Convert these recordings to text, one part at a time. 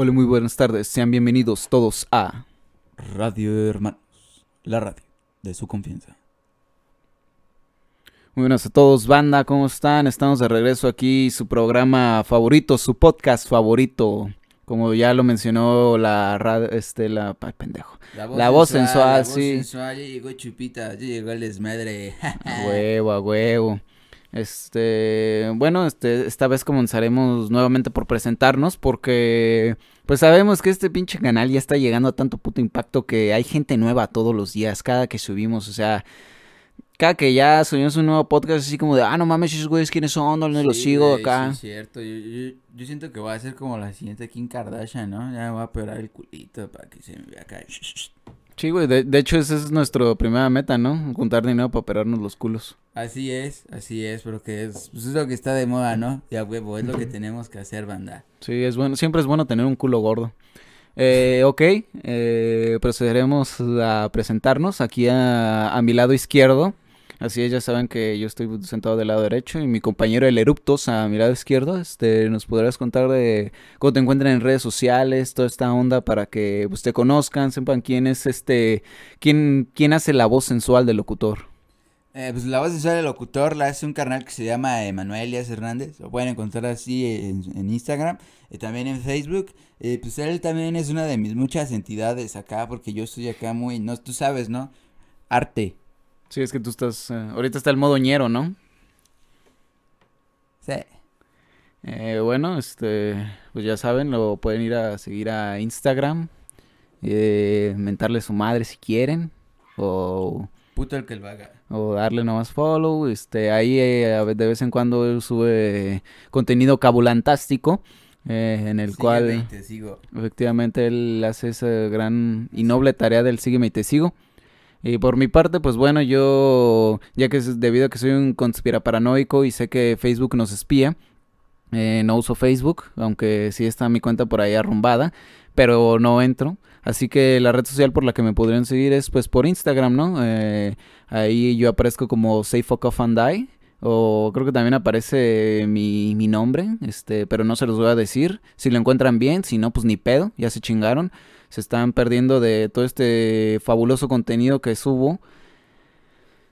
Hola, muy buenas tardes. Sean bienvenidos todos a Radio Hermanos, la radio de su confianza. Muy buenas a todos, banda, ¿cómo están? Estamos de regreso aquí, su programa favorito, su podcast favorito. Como ya lo mencionó la radio, este, la, ay, pendejo. La voz sensual, la voz sí. sensual, ya llegó Chupita, ya llegó el desmadre. A huevo, a huevo. Este, bueno, este, esta vez comenzaremos nuevamente por presentarnos porque pues sabemos que este pinche canal ya está llegando a tanto puto impacto que hay gente nueva todos los días, cada que subimos, o sea, cada que ya subimos un nuevo podcast así como de, ah, no mames, esos güeyes quiénes son, ¿dónde los Sí, sigo güey, acá? Sí, es cierto. Yo, yo, yo siento que va a ser como la siguiente Kim Kardashian, ¿no? Ya me voy a operar el culito para que se me vea acá. Sí, güey, de, de hecho esa es nuestra primera meta, ¿no? Juntar dinero para operarnos los culos. Así es, así es, pero que es, pues es lo que está de moda, ¿no? Ya huevo, es lo que tenemos que hacer, banda. Sí, es bueno, siempre es bueno tener un culo gordo. Eh, ok, eh, procederemos a presentarnos aquí a, a mi lado izquierdo. Así es, ya saben que yo estoy sentado del lado derecho y mi compañero el Eruptos a mi lado izquierdo. Este, nos podrás contar de cómo te encuentran en redes sociales, toda esta onda para que pues, te conozcan, sepan quién es este, quién, quién hace la voz sensual del locutor. Eh, pues la voz sensual del locutor la hace un carnal que se llama Emanuel Elias Hernández. Lo pueden encontrar así en, Instagram, y también en Facebook. Eh, pues él también es una de mis muchas entidades acá, porque yo estoy acá muy, no, tú sabes, ¿no? Arte. Sí, es que tú estás, eh, ahorita está el modo ñero, ¿no? Sí. Eh, bueno, este, pues ya saben, lo pueden ir a seguir a Instagram, eh, mentarle su madre si quieren, o, Puto el que lo haga. o darle nomás follow, este, ahí eh, de vez en cuando él sube contenido cabulantástico, eh, en el Sígueme cual y te sigo. efectivamente él hace esa gran y noble tarea del sígueme y te sigo. Y por mi parte, pues bueno, yo, ya que es debido a que soy un conspiraparanoico y sé que Facebook nos espía, eh, no uso Facebook, aunque sí está mi cuenta por ahí arrumbada, pero no entro. Así que la red social por la que me podrían seguir es pues por Instagram, ¿no? Eh, ahí yo aparezco como Fuck Off and Die. O creo que también aparece mi, mi nombre, este, pero no se los voy a decir. Si lo encuentran bien, si no, pues ni pedo, ya se chingaron. Se están perdiendo de todo este fabuloso contenido que subo.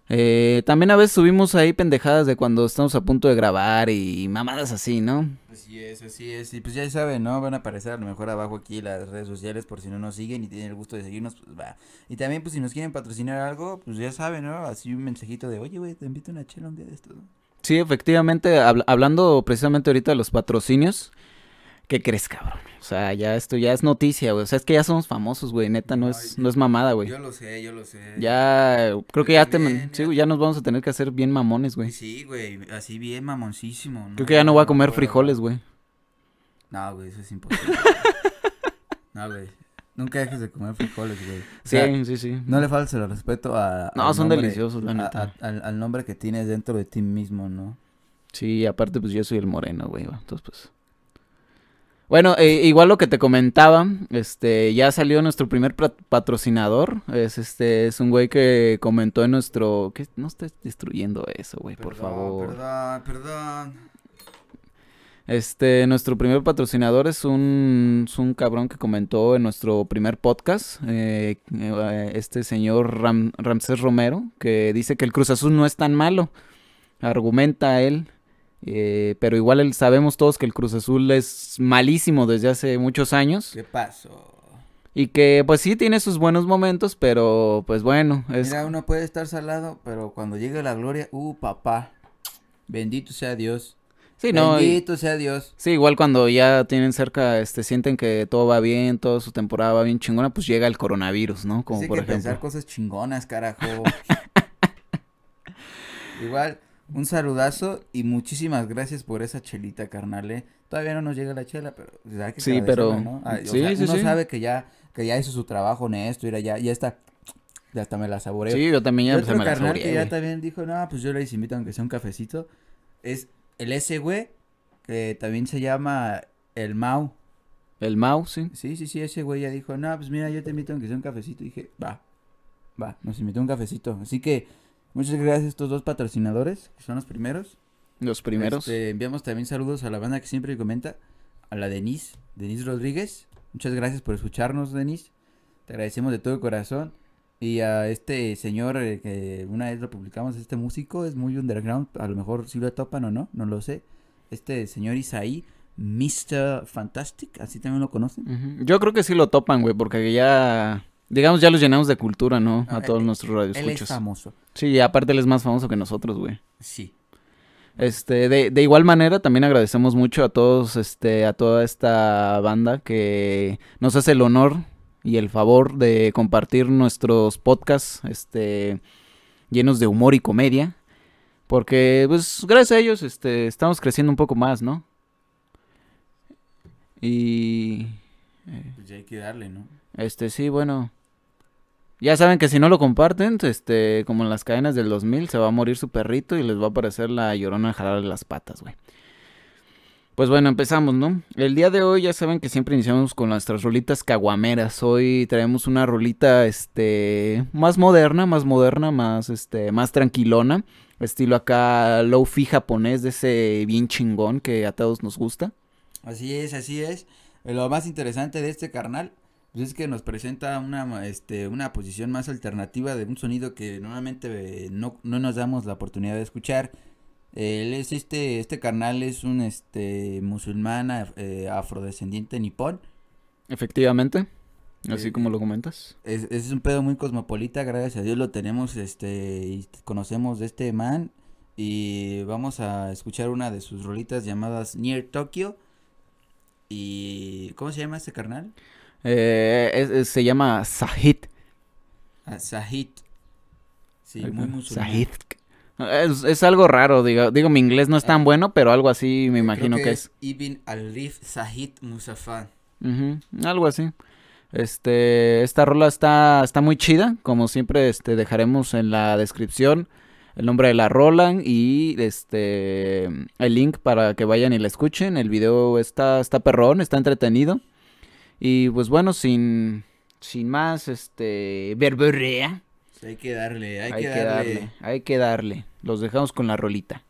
Eh, también a veces subimos ahí pendejadas de cuando estamos a punto de grabar y mamadas así, ¿no? Así es, así es. Y pues ya saben, ¿no? Van a aparecer a lo mejor abajo aquí las redes sociales por si no nos siguen y tienen el gusto de seguirnos, pues va. Y también, pues si nos quieren patrocinar algo, pues ya saben, ¿no? Así un mensajito de, oye, güey, te invito a una chela un día de estos. ¿no? Sí, efectivamente, habl- hablando precisamente ahorita de los patrocinios, ¿qué crees, cabrón? O sea, ya esto ya es noticia, güey. O sea, es que ya somos famosos, güey. Neta, no es, Ay, no es mamada, güey. Yo lo sé, yo lo sé. Ya, creo que ya te, sí, ya. güey, ya nos vamos a tener que hacer bien mamones, güey. Sí, güey, así bien mamoncísimo. Creo que ya no voy a comer frijoles, güey. No, güey, eso es imposible. no, güey. Nunca dejes de comer frijoles, güey. O Sí, sea, sí, sí. no le faltes el respeto a. No, son nombre- deliciosos, la neta. a- al, al nombre que tienes dentro de ti mismo, ¿no? Sí, aparte, pues yo soy el moreno, güey. Entonces, pues. Bueno, eh, igual lo que te comentaba, este, ya salió nuestro primer patrocinador. Es este, es un güey que comentó en nuestro. ¿Qué? No estés destruyendo eso, güey, por favor. Perdón, perdón. Este, nuestro primer patrocinador es un, es un cabrón que comentó en nuestro primer podcast, eh, eh, este señor Ram- Ramsés Romero, que dice que el Cruz Azul no es tan malo, argumenta él, eh, pero igual sabemos todos que el Cruz Azul es malísimo desde hace muchos años ¿Qué pasó? y que pues sí tiene sus buenos momentos, pero pues bueno, es... Mira, uno puede estar salado, pero cuando llegue la gloria, uh, papá. Bendito sea Dios. Sí, no, y- Bendito sea Dios. Sí, igual cuando ya tienen cerca, este, sienten que todo va bien, toda su temporada va bien chingona, pues llega el coronavirus, ¿no? Como Hay por que ejemplo. pensar cosas chingonas, carajo. Igual, un saludazo y muchísimas gracias por esa chelita, carnal, ¿eh? Todavía no nos llega la chela, pero pues, que Sí, pero- ¿no? Ay, o sí, sea, sí, uno sí. sabe que ya, que ya hizo su trabajo honesto, mira, ya, ya está, ya hasta me la saboreo. Sí, yo también Y ya otro se me la carnal saboreé, que ya también dijo, no, pues yo les invito aunque sea un cafecito, es el ese güey, que también se llama el Mau. El Mau, sí. Sí, sí, sí, ese güey ya dijo, no, pues mira, yo te invito aunque sea un cafecito. Y dije, va, va, nos invitó un cafecito. Así que, muchas gracias a estos dos patrocinadores, que son los primeros. Los primeros. Este, enviamos también saludos a la banda que siempre comenta, a la Denise, Denise Rodríguez. Muchas gracias por escucharnos, Denis. Te agradecemos de todo corazón. Y a este señor eh, que una vez lo publicamos, este músico es muy underground, a lo mejor si lo topan o no, no lo sé. Este señor Isaí, Mr. Fantastic, así también lo conocen. Yo creo que sí lo topan, güey, porque ya, digamos, ya los llenamos de cultura, ¿no? A Ah, todos él- nuestros Él es famoso. Sí, y aparte él es más famoso que nosotros, güey. Sí. Este, de, de igual manera, también agradecemos mucho a todos, este, a toda esta banda que nos hace el honor y el favor de compartir nuestros podcasts, este, llenos de humor y comedia. Porque, pues, gracias a ellos, este, estamos creciendo un poco más, ¿no? Y, Pues ya hay que darle, ¿no? este, sí, bueno. Ya saben que si no lo comparten, este, como en las cadenas del 2000, se va a morir su perrito y les va a aparecer la llorona a jalarle las patas, güey. Pues bueno, empezamos, ¿no? El día de hoy ya saben que siempre iniciamos con nuestras rolitas caguameras. Hoy traemos una rolita, este, más moderna, más moderna, más, este, más tranquilona. Estilo acá low-fi japonés de ese bien chingón que a todos nos gusta. Así es, así es. Lo más interesante de este carnal pues es que nos presenta una, este, una posición más alternativa de un sonido que normalmente eh, no, no nos damos la oportunidad de escuchar. Él es este, este carnal es un este musulmán eh, afrodescendiente nipón. Efectivamente, así Eh, como lo comentas. Es, es un pedo muy cosmopolita, gracias a Dios lo tenemos, este, y conocemos de este man. Y vamos a escuchar una de sus rolitas llamadas Near Tokyo. Y, ¿cómo se llama este carnal? Eh, es- es- se llama Sahid. Ah, Sahid. Sí, muy musulmán. Sahid. Es, es algo raro, digo, digo, mi inglés no es tan Ah. bueno, pero algo así me Creo imagino que, es. Ibn al-Rif Sahid Musafa. Ujú, algo así. Este, esta rola está, está muy chida, como siempre, este, dejaremos en la descripción el nombre de la rola y este, el link para que vayan y la escuchen. El video está, está perrón, está entretenido. Y pues bueno, sin, sin más, este, verborrea. Sí, hay que darle, hay, Hay, que, que darle. darle, hay que darle. Los dejamos con la rolita.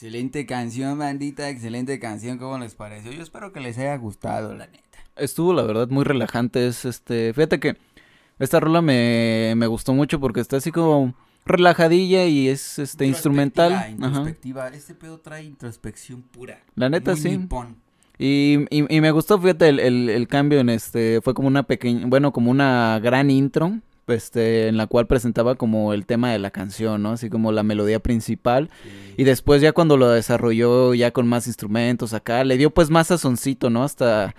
Excelente canción, bandita, excelente canción, ¿cómo les pareció? Yo espero que les haya gustado, la neta. Estuvo, la verdad, muy relajante, es este, fíjate que esta rola me, me gustó mucho porque está así como relajadilla y es este instrumental. Ajá. Introspectiva, este pedo trae introspección pura. La neta, Muy sí. nipón. Y, y, y me gustó, fíjate, el, el, el cambio en este, fue como una pequeña, bueno, como una gran intro, este, en la cual presentaba como el tema de la canción, ¿no? Así como la melodía principal. Y después ya cuando lo desarrolló ya con más instrumentos acá, le dio pues más sazoncito, ¿no? Hasta...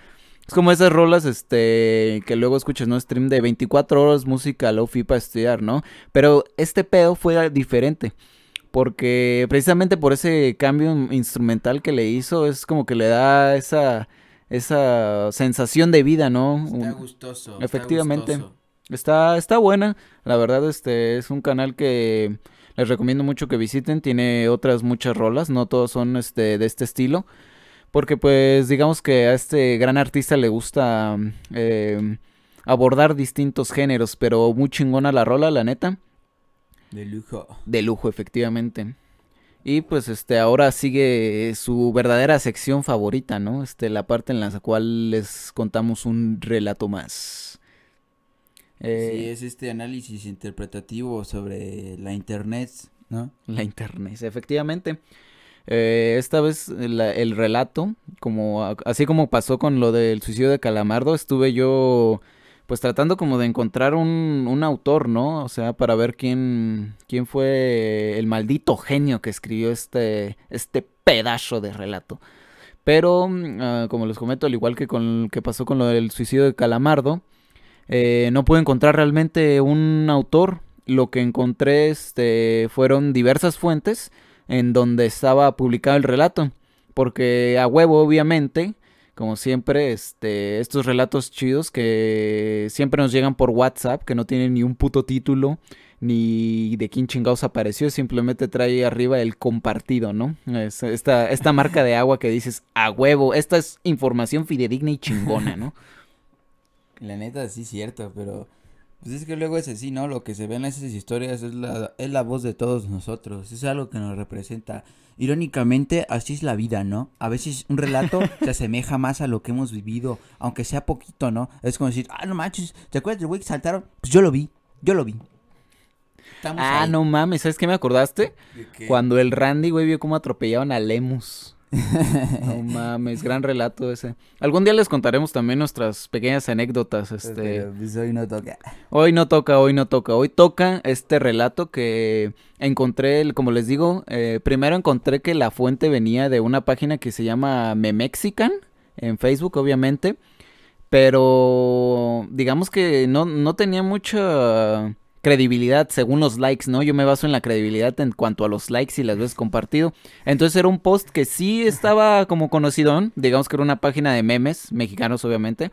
Es como esas rolas, este, que luego escuchas, ¿no? Stream de 24 horas música lofi para estudiar, ¿no? Pero este pedo fue diferente. Porque precisamente por ese cambio instrumental que le hizo, es como que le da esa, esa sensación de vida, ¿no? Está gustoso. Efectivamente. Está gustoso. Está, está buena, la verdad, este es un canal que les recomiendo mucho que visiten, tiene otras muchas rolas, no todos son este de este estilo, porque pues digamos que a este gran artista le gusta eh, abordar distintos géneros, pero muy chingona la rola, la neta, De lujo. de lujo efectivamente. Y pues este ahora sigue su verdadera sección favorita, ¿no? Este la parte en la cual les contamos un relato más. Sí, Eh, es este análisis interpretativo sobre la internet, ¿no? La internet, efectivamente. Eh, esta vez la- el relato, como así como pasó con lo del suicidio de Calamardo, estuve yo pues tratando como de encontrar un, un autor, ¿no? O sea, para ver quién, quién fue el maldito genio que escribió este, este pedazo de relato. Pero, ah, como les comento, al igual que con que pasó con lo del suicidio de Calamardo, eh, no pude encontrar realmente un autor. Lo que encontré este, fueron diversas fuentes en donde estaba publicado el relato. Porque a huevo, obviamente, como siempre, este, estos relatos chidos que siempre nos llegan por WhatsApp, que no tienen ni un puto título, ni de quién chingados apareció, simplemente trae arriba el compartido, ¿no? Es esta, esta marca de agua que dices, a huevo, esta es información fidedigna y chingona, ¿no? La neta sí es cierto, pero pues es que luego es así, ¿no? Lo que se ve en esas historias es la, es la voz de todos nosotros, es algo que nos representa. Irónicamente, así es la vida, ¿no? A veces un relato se asemeja más a lo que hemos vivido, aunque sea poquito, ¿no? Es como decir, ah, no manches, ¿te acuerdas del güey que saltaron? Pues yo lo vi, yo lo vi. Estamos Ah, ahí. no mames, ¿sabes qué me acordaste? ¿De qué? Cuando el Randy, güey, vio cómo atropellaban a Lemus. No mames, gran relato ese. Algún día les contaremos también nuestras pequeñas anécdotas, este. Pues, hoy no toca. Hoy no toca, hoy no toca. Hoy toca este relato que encontré, el- como les digo, eh, primero encontré que la fuente venía de una página que se llama Memexican, en Facebook, obviamente. Pero digamos que no, no tenía mucha credibilidad según los likes, ¿no? Yo me baso en la credibilidad en cuanto a los likes y las veces compartido. Entonces era un post que sí estaba como conocido, digamos que era una página de memes, mexicanos obviamente,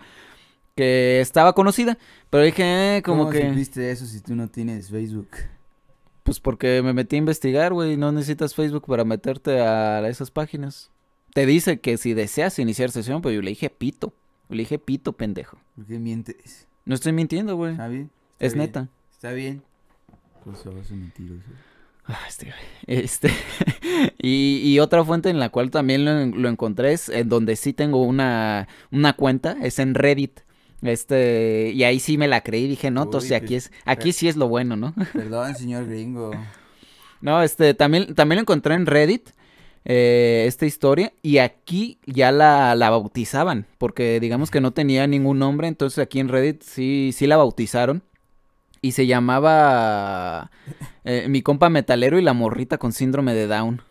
que estaba conocida. Pero dije, eh, como ¿Cómo que... supiste eso si tú no tienes Facebook? Pues porque me metí a investigar, güey. No necesitas Facebook para meterte a esas páginas. Te dice que si deseas iniciar sesión, pues yo le dije pito. Le dije pito, pendejo. ¿Por qué mientes? No estoy mintiendo, güey. Está Es bien, neta. Está bien. Pues un mentiroso. Ah, este. Este. y, y otra fuente en la cual también lo, en- lo encontré es en donde sí tengo una, una cuenta, es en Reddit. Este, y ahí sí me la creí, dije, no, entonces aquí pues, es, aquí sí es lo bueno, ¿no? Perdón, señor gringo. No, este, también, también lo encontré en Reddit, eh, esta historia, y aquí ya la, la bautizaban, porque digamos que no tenía ningún nombre, entonces aquí en Reddit sí, sí la bautizaron, y se llamaba eh, Mi compa metalero y la morrita con síndrome de Down.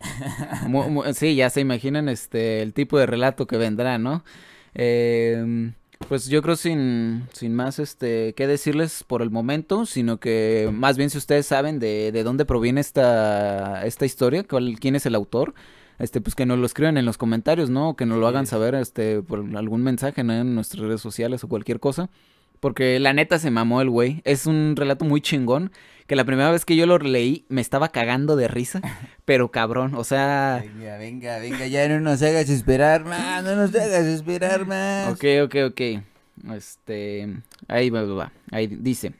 Mu- mu- sí, ya se imaginan este, el tipo de relato que vendrá, ¿no? Eh, pues yo creo sin, sin más este qué decirles por el momento, sino que más bien si ustedes saben de, de dónde proviene esta, esta historia, cuál, quién es el autor, este, pues que nos lo escriban en los comentarios, ¿no? O que nos lo hagan saber este, por algún mensaje, ¿no? En nuestras redes sociales o cualquier cosa. Porque la neta se mamó el güey. Es un relato muy chingón. Que la primera vez que yo lo leí me estaba cagando de risa. Pero cabrón, o sea. Venga, venga, venga, ya no nos hagas esperar más, no nos hagas esperar más. Ok, ok, ok. Este. Ahí va, va, va. Ahí dice.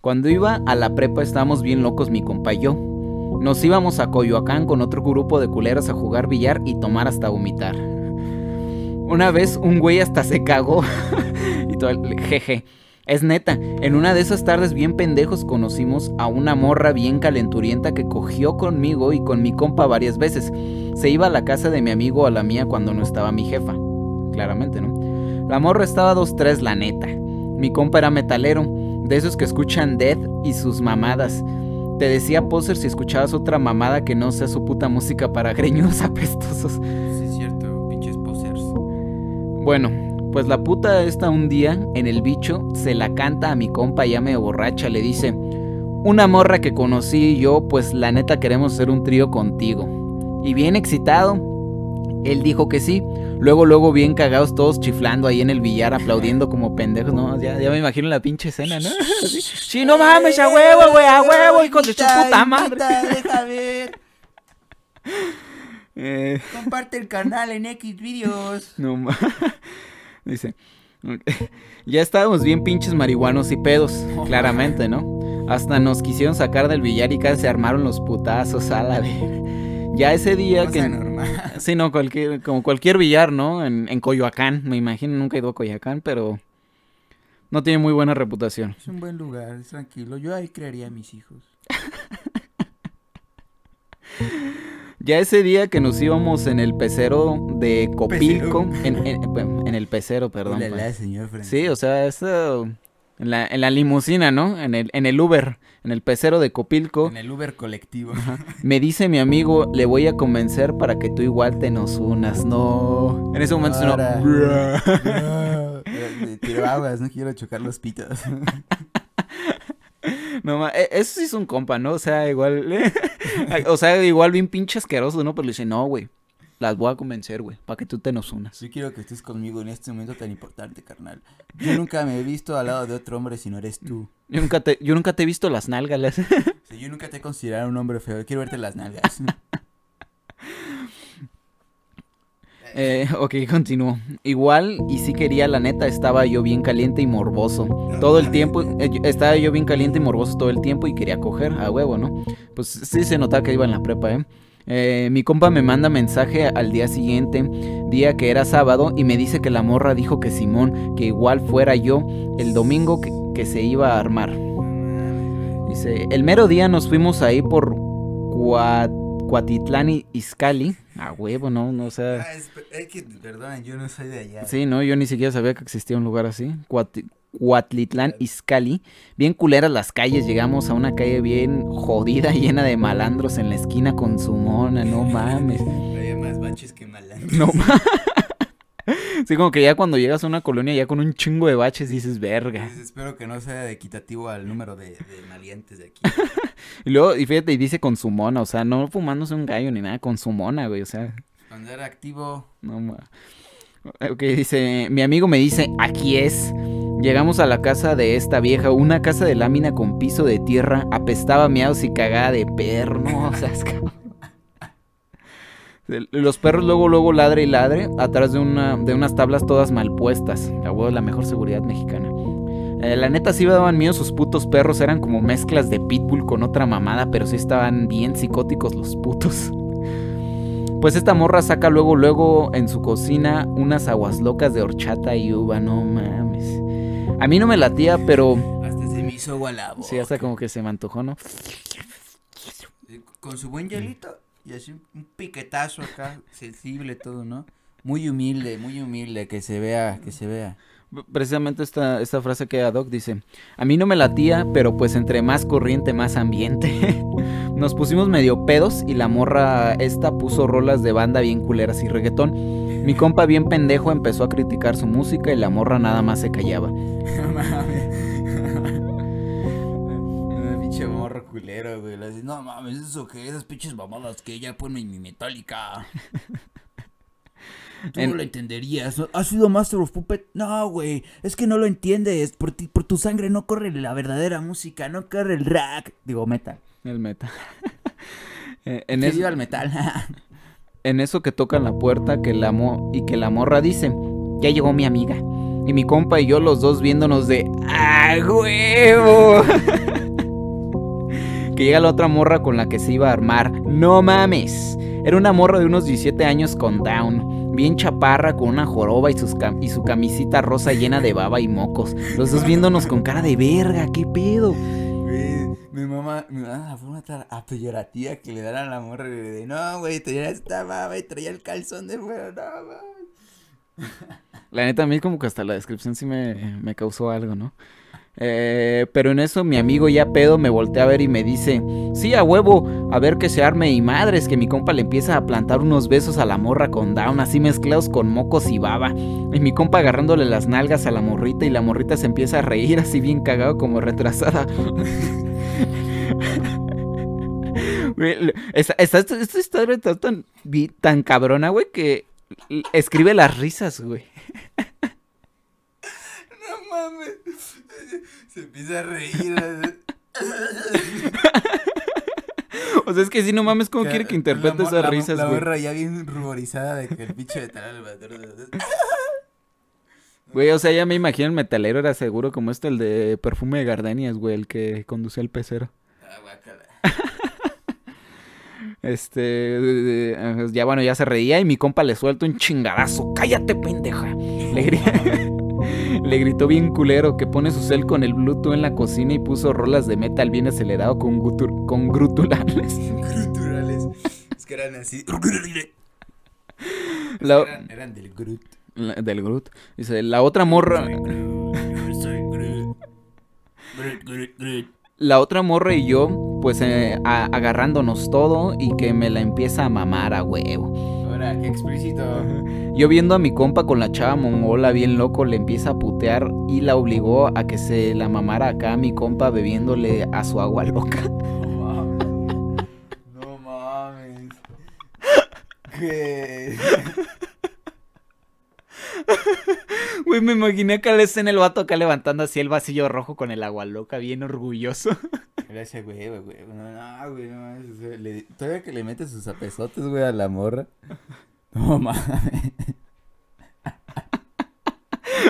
Cuando iba a la prepa estábamos bien locos mi compa y yo. Nos íbamos a Coyoacán con otro grupo de culeras a jugar billar y tomar hasta vomitar. Una vez un güey hasta se cagó. y todo el jeje. Es neta, en una de esas tardes bien pendejos conocimos a una morra bien calenturienta que cogió conmigo y con mi compa varias veces. Se iba a la casa de mi amigo o a la mía cuando no estaba mi jefa. Claramente, ¿no? La morra estaba dos tres, la neta. Mi compa era metalero, de esos que escuchan Death y sus mamadas. Te decía poser si escuchabas otra mamada que no sea su puta música para greñudos apestosos. Sí, Bueno, pues la puta esta un día, en el bicho, se la canta a mi compa ya medio borracha, le dice, una morra que conocí yo, pues la neta queremos hacer un trío contigo. Y bien excitado, él dijo que sí. Luego, luego bien cagados todos chiflando ahí en el billar, aplaudiendo como pendejos, ¿no? Ya, ya me imagino la pinche escena, ¿no? Así, sí, no mames, a huevo, güey, a huevo, hijo de su puta madre. Deja ver. Eh, Comparte el canal en X videos. no mames. Dice, ya estábamos bien pinches marihuanos y pedos, claramente, ¿no? Hasta nos quisieron sacar del billar y casi se armaron los putazos a la vez. Ya ese día que... normal. Sí, no, cualquier, como cualquier billar, ¿no? En, en Coyoacán, me imagino, nunca he ido a Coyoacán, pero no tiene muy buena reputación. Es un buen lugar, es tranquilo. Yo ahí crearía a mis hijos. Ya ese día que nos íbamos en el pecero de Copilco, en, en- bueno, en el pecero, perdón. Ulala, pa. señor Frank. Sí, o sea, eso en la, en la limusina, ¿no? En el, en el Uber, en el pecero de Copilco. En el Uber colectivo. Me dice mi amigo, le voy a convencer para que tú igual te nos unas. No. En ese momento Ahora. "Bruh". No, eh, Tiro aguas, no quiero chocar los pitos. No, ma- e- eso sí es un compa, ¿no? O sea, igual. o sea, igual bien pinche asqueroso, ¿no? Pero le dice, no, güey. Las voy a convencer, güey, para que tú te nos unas. Yo quiero que estés conmigo en este momento tan importante, carnal. Yo nunca me he visto al lado de otro hombre si no eres tú. Yo nunca te, yo nunca te he visto las nalgas. las- sea, yo nunca te he considerado un hombre feo. Quiero verte las nalgas. Eh, ok, continúo. Igual, y si quería, la neta, estaba yo bien caliente y morboso. Todo el tiempo, eh, estaba yo bien caliente y morboso todo el tiempo y quería coger a huevo, ¿no? Pues sí se notaba que iba en la prepa, ¿eh? Eh, mi compa me manda mensaje al día siguiente, día que era sábado, y me dice que la morra dijo que Simón, que igual fuera yo, el domingo que, que se iba a armar. Dice, el mero día nos fuimos ahí por Cua- Cuatitlán y Izcalli. A huevo, ¿no? no o sea... Ah, es, es que, perdonen, yo no soy de allá. Sí, no, yo ni siquiera sabía que existía un lugar así. Cuati- Cuatlitlán, Izcalli. Bien culeras las calles. Llegamos a una calle bien jodida, llena de malandros en la esquina con su mona. No mames. Había más baches que malandros. No mames. Sí, como que ya cuando llegas a una colonia ya con un chingo de baches dices, verga. Espero que no sea equitativo al número de, de maleantes de aquí. Y luego, y fíjate, y dice con su mona, o sea, no fumándose un gallo ni nada, con su mona, güey, o sea, Cuando era activo, no ma. Ok, dice, mi amigo me dice, aquí es. Llegamos a la casa de esta vieja, una casa de lámina con piso de tierra, apestaba miados y cagada de perro, no, o sea, es cabrón. Los perros luego, luego ladre y ladre atrás de, una, de unas tablas todas mal puestas. La huevo, la mejor seguridad mexicana. Eh, la neta sí me daban miedo sus putos perros, eran como mezclas de pitbull con otra mamada, pero sí estaban bien psicóticos los putos. Pues esta morra saca luego, luego en su cocina unas aguas locas de horchata y uva, no mames. A mí no me latía, pero hasta se me hizo agua sí, hasta como que se me antojó, ¿no? Eh, Con su buen hielito y así un piquetazo acá, sensible todo, ¿no? Muy humilde, muy humilde, que se vea, que se vea. Precisamente esta, esta frase que Doc dice, a mí no me latía, pero pues entre más corriente, más ambiente. Nos pusimos medio pedos y la morra esta puso rolas de banda bien culeras y reggaetón. Mi compa bien pendejo empezó a criticar su música y la morra nada más se callaba. güey. le dice, no mames, eso que esas pinches mamadas que ella pone en mi metálica. Tú En- no lo entenderías. ¿Has sido Master of Puppet? No, güey. Es que no lo entiendes. Por, ti, por tu sangre no corre la verdadera música. No corre el rack. Digo, metal. El meta. Eh, en, Que es- viva el metal. en eso que tocan la puerta que la mo- y que la morra dice, ya llegó mi amiga. Y mi compa y yo los dos viéndonos de ¡Ah, huevo! que llega la otra morra con la que se iba a armar. No mames. Era una morra de unos 17 años con down. Bien chaparra, con una joroba y, sus cam- y su camisita rosa llena de baba y mocos. Los dos viéndonos con cara de verga, qué pedo. Mi mamá, mi mamá, la forma tan que le dan a la morra, güey, de no, güey, traía esta baba y traía el calzón de fuera, no. La neta, a mí como que hasta la descripción sí me, me causó algo, ¿no? Eh, pero en eso mi amigo ya pedo me voltea a ver y me dice, sí, a huevo, a ver que se arme y madres, que mi compa le empieza a plantar unos besos a la morra con down, así mezclados con mocos y baba. Y mi compa agarrándole las nalgas a la morrita y la morrita se empieza a reír así bien cagado como retrasada. Esta, esta, esta- historia está tan, tan cabrona, güey, que escribe las risas, güey. No mames. Se empieza a reír. O sea, es que si no mames, ¿cómo quiere que interprete la, esas la risas, La morra ya bien ruborizada de que el pinche veterano Güey, o sea, ya me imagino el metalero era seguro como este, el de perfume de gardenias, güey, el que conducía el pecero. Ah, guácala. Este, ya bueno, ya se reía y mi compa le suelta un chingadazo. ¡Cállate, pendeja! Le, gri- le gritó bien culero que pone su cel con el Bluetooth en la cocina y puso rolas de metal bien acelerado con, gutur- con gruturales. Gruturales. Es que eran así. La- Eran, eran del Groot. la- del Groot. Dice, la otra morra... La otra morra y yo, pues eh, a- agarrándonos todo y que me la empieza a mamar a huevo. Ahora, qué explícito. Yo viendo a mi compa con la chava mongola bien loco, le empieza a putear y la obligó a que se la mamara acá a mi compa bebiéndole a su agua loca. No mames. No mames. ¿Qué? Güey, me imaginé acá la escena el vato acá levantando así el vasillo rojo con el agua loca, bien orgulloso. Ese güey, güey, güey. No, no, güey, no le- Todavía que le mete sus apesotes, güey, a la morra. No mames.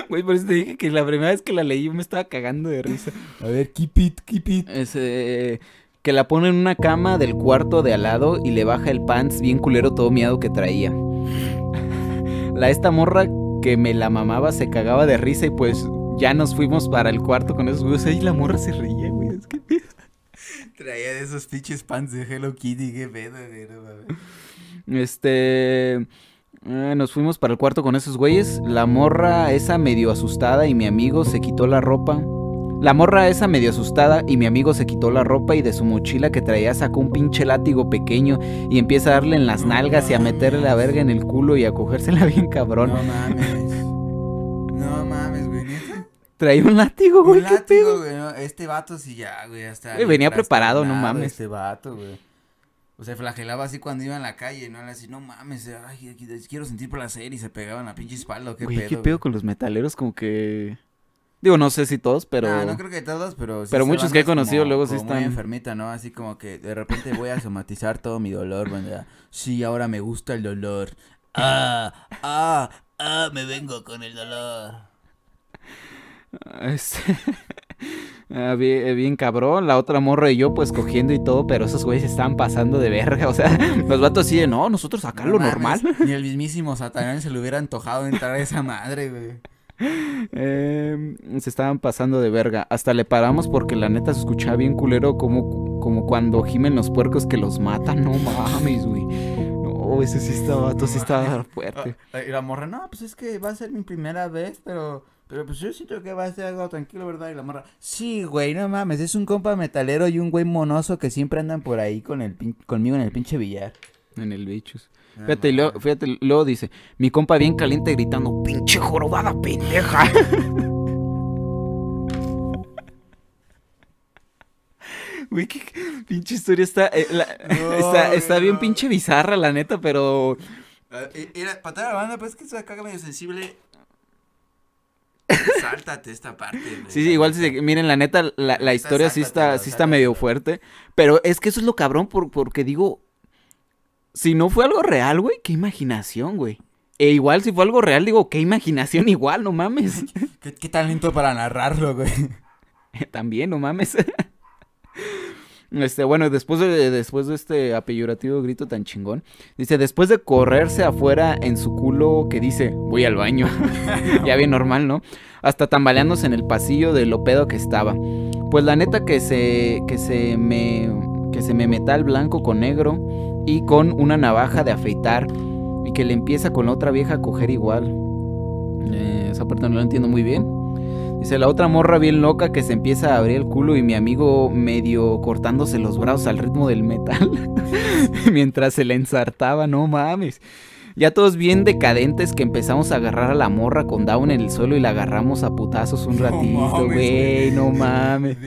Güey, por eso te dije que la primera vez que la leí yo me estaba cagando de risa. A ver, keep it, keep it. Ese, que la pone en una cama del cuarto de al lado y le baja el pants bien culero todo miado que traía. La esta morra que me la mamaba se cagaba de risa y pues ya nos fuimos para el cuarto con esos güeyes. Ahí la morra se reía, güey. Es que. Traía de esos pinches pants de Hello Kitty, qué pedo, güey. Este. eh, nos fuimos para el cuarto con esos güeyes. La morra esa medio asustada y mi amigo se quitó la ropa. La morra esa medio asustada y mi amigo se quitó la ropa y de su mochila que traía sacó un pinche látigo pequeño y empieza a darle en las nalgas y a meterle la verga en el culo y a cogérsela bien cabrón. No mames. No mames, güey. Traía un látigo, güey, Un qué pedo. güey, no, Este vato sí ya, güey, hasta. Güey, venía preparado, no mames. Este vato, güey. O sea, flagelaba así cuando iba en la calle, ¿no? Era así, no mames, ay, quiero sentir placer y se pegaba en la pinche espalda, qué Güey, pedo. qué pedo con los metaleros, como que. Digo, no sé si todos, pero. Ah, no creo que todos, pero sí Pero muchos que he como- conocido luego sí como muy están- enfermita, ¿no? Así como que de repente voy a somatizar todo mi dolor, banda. Sí, ahora me gusta el dolor. Ah, ah, ah, me vengo con el dolor. Este, ah, bien, bien cabrón, la otra morra y yo pues cogiendo y todo, pero esos güeyes estaban pasando de verga, o sea, los vatos así de, no, nosotros acá No lo mames, normal. Ni el mismísimo Satanás se le hubiera antojado entrar a esa madre, güey. Eh, se estaban pasando de verga, hasta le paramos porque la neta se escuchaba bien culero como, como cuando gimen los puercos que los matan, no mames, güey. No, ese sí estaba, vato sí estaba fuerte. Ah, Y la morra, no, pues es que va a ser mi primera vez, pero, pero pues yo siento que va a ser algo tranquilo, ¿verdad? Y la morra, sí, güey, no mames, es un compa metalero y un güey monoso que siempre andan por ahí con el pin- conmigo en el pinche billar. En el bichos. No Fíjate, y luego, mames. fíjate, luego dice, mi compa bien caliente gritando, pinche jorobada pendeja. Güey, qué pinche historia está, eh, la- No, está, bien pinche bizarra, la neta, pero Ah, e- Era, para toda la banda, pues es que se acá medio sensible. Sáltate esta parte, sí, sí, igual si miren, la neta, la, la historia sí está, sí está medio fuerte, pero es que eso es lo cabrón, por, porque digo, si no fue algo real, güey, qué imaginación, güey. E igual si fue algo real, digo, qué imaginación igual, no mames. ¿Qué, qué talento para narrarlo, güey. También, no mames. Este, bueno, después de, después de este apellorativo grito tan chingón, dice, después de correrse afuera en su culo que dice, voy al baño, ya bien normal, ¿no? Hasta tambaleándose en el pasillo de lo pedo que estaba. Pues la neta que se, que se me, que se me meta el blanco con negro y con una navaja de afeitar y que le empieza con la otra vieja a coger igual. Eh, esa parte no la entiendo muy bien. Dice la otra morra bien loca que se empieza a abrir el culo y mi amigo medio cortándose los brazos al ritmo del metal mientras se le ensartaba, no mames. Ya todos bien decadentes que empezamos a agarrar a la morra con down en el suelo y la agarramos a putazos un ratito, güey, no mames.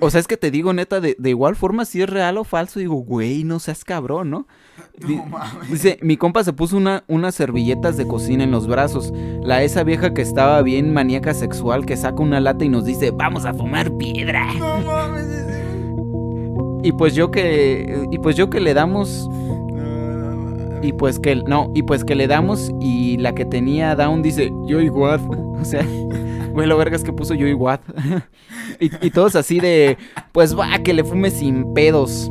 O sea, es que te digo neta, de, de igual forma si es real o falso, digo, güey, no seas cabrón, ¿no? No mames. Dice, mi compa se puso una, unas servilletas de cocina en los brazos. La esa vieja que estaba bien maníaca sexual que saca una lata y nos dice, vamos a fumar piedra. No mames. Y pues yo que, y pues yo que le damos, y pues que, no, y pues que le damos y la que tenía down dice, yo igual. O sea, güey, lo vergas que puso yo igual. y, y todos así de, pues va, que le fume sin pedos.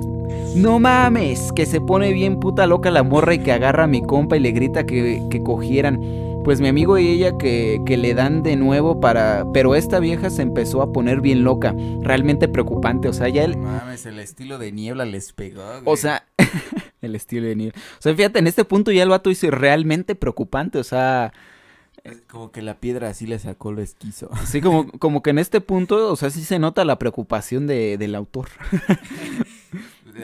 No mames, que se pone bien puta loca la morra y que agarra a mi compa y le grita que, que cogieran. Pues mi amigo y ella que, que le dan de nuevo para... Pero esta vieja se empezó a poner bien loca, realmente preocupante. O sea, ya el... No mames, el estilo de niebla les pegó, güey. O sea, el estilo de Neil. O sea, fíjate, en este punto ya el vato dice realmente preocupante. O sea, Como que la piedra así le sacó lo esquizo. sí, como, como que en este punto, o sea, sí se nota la preocupación de, del autor.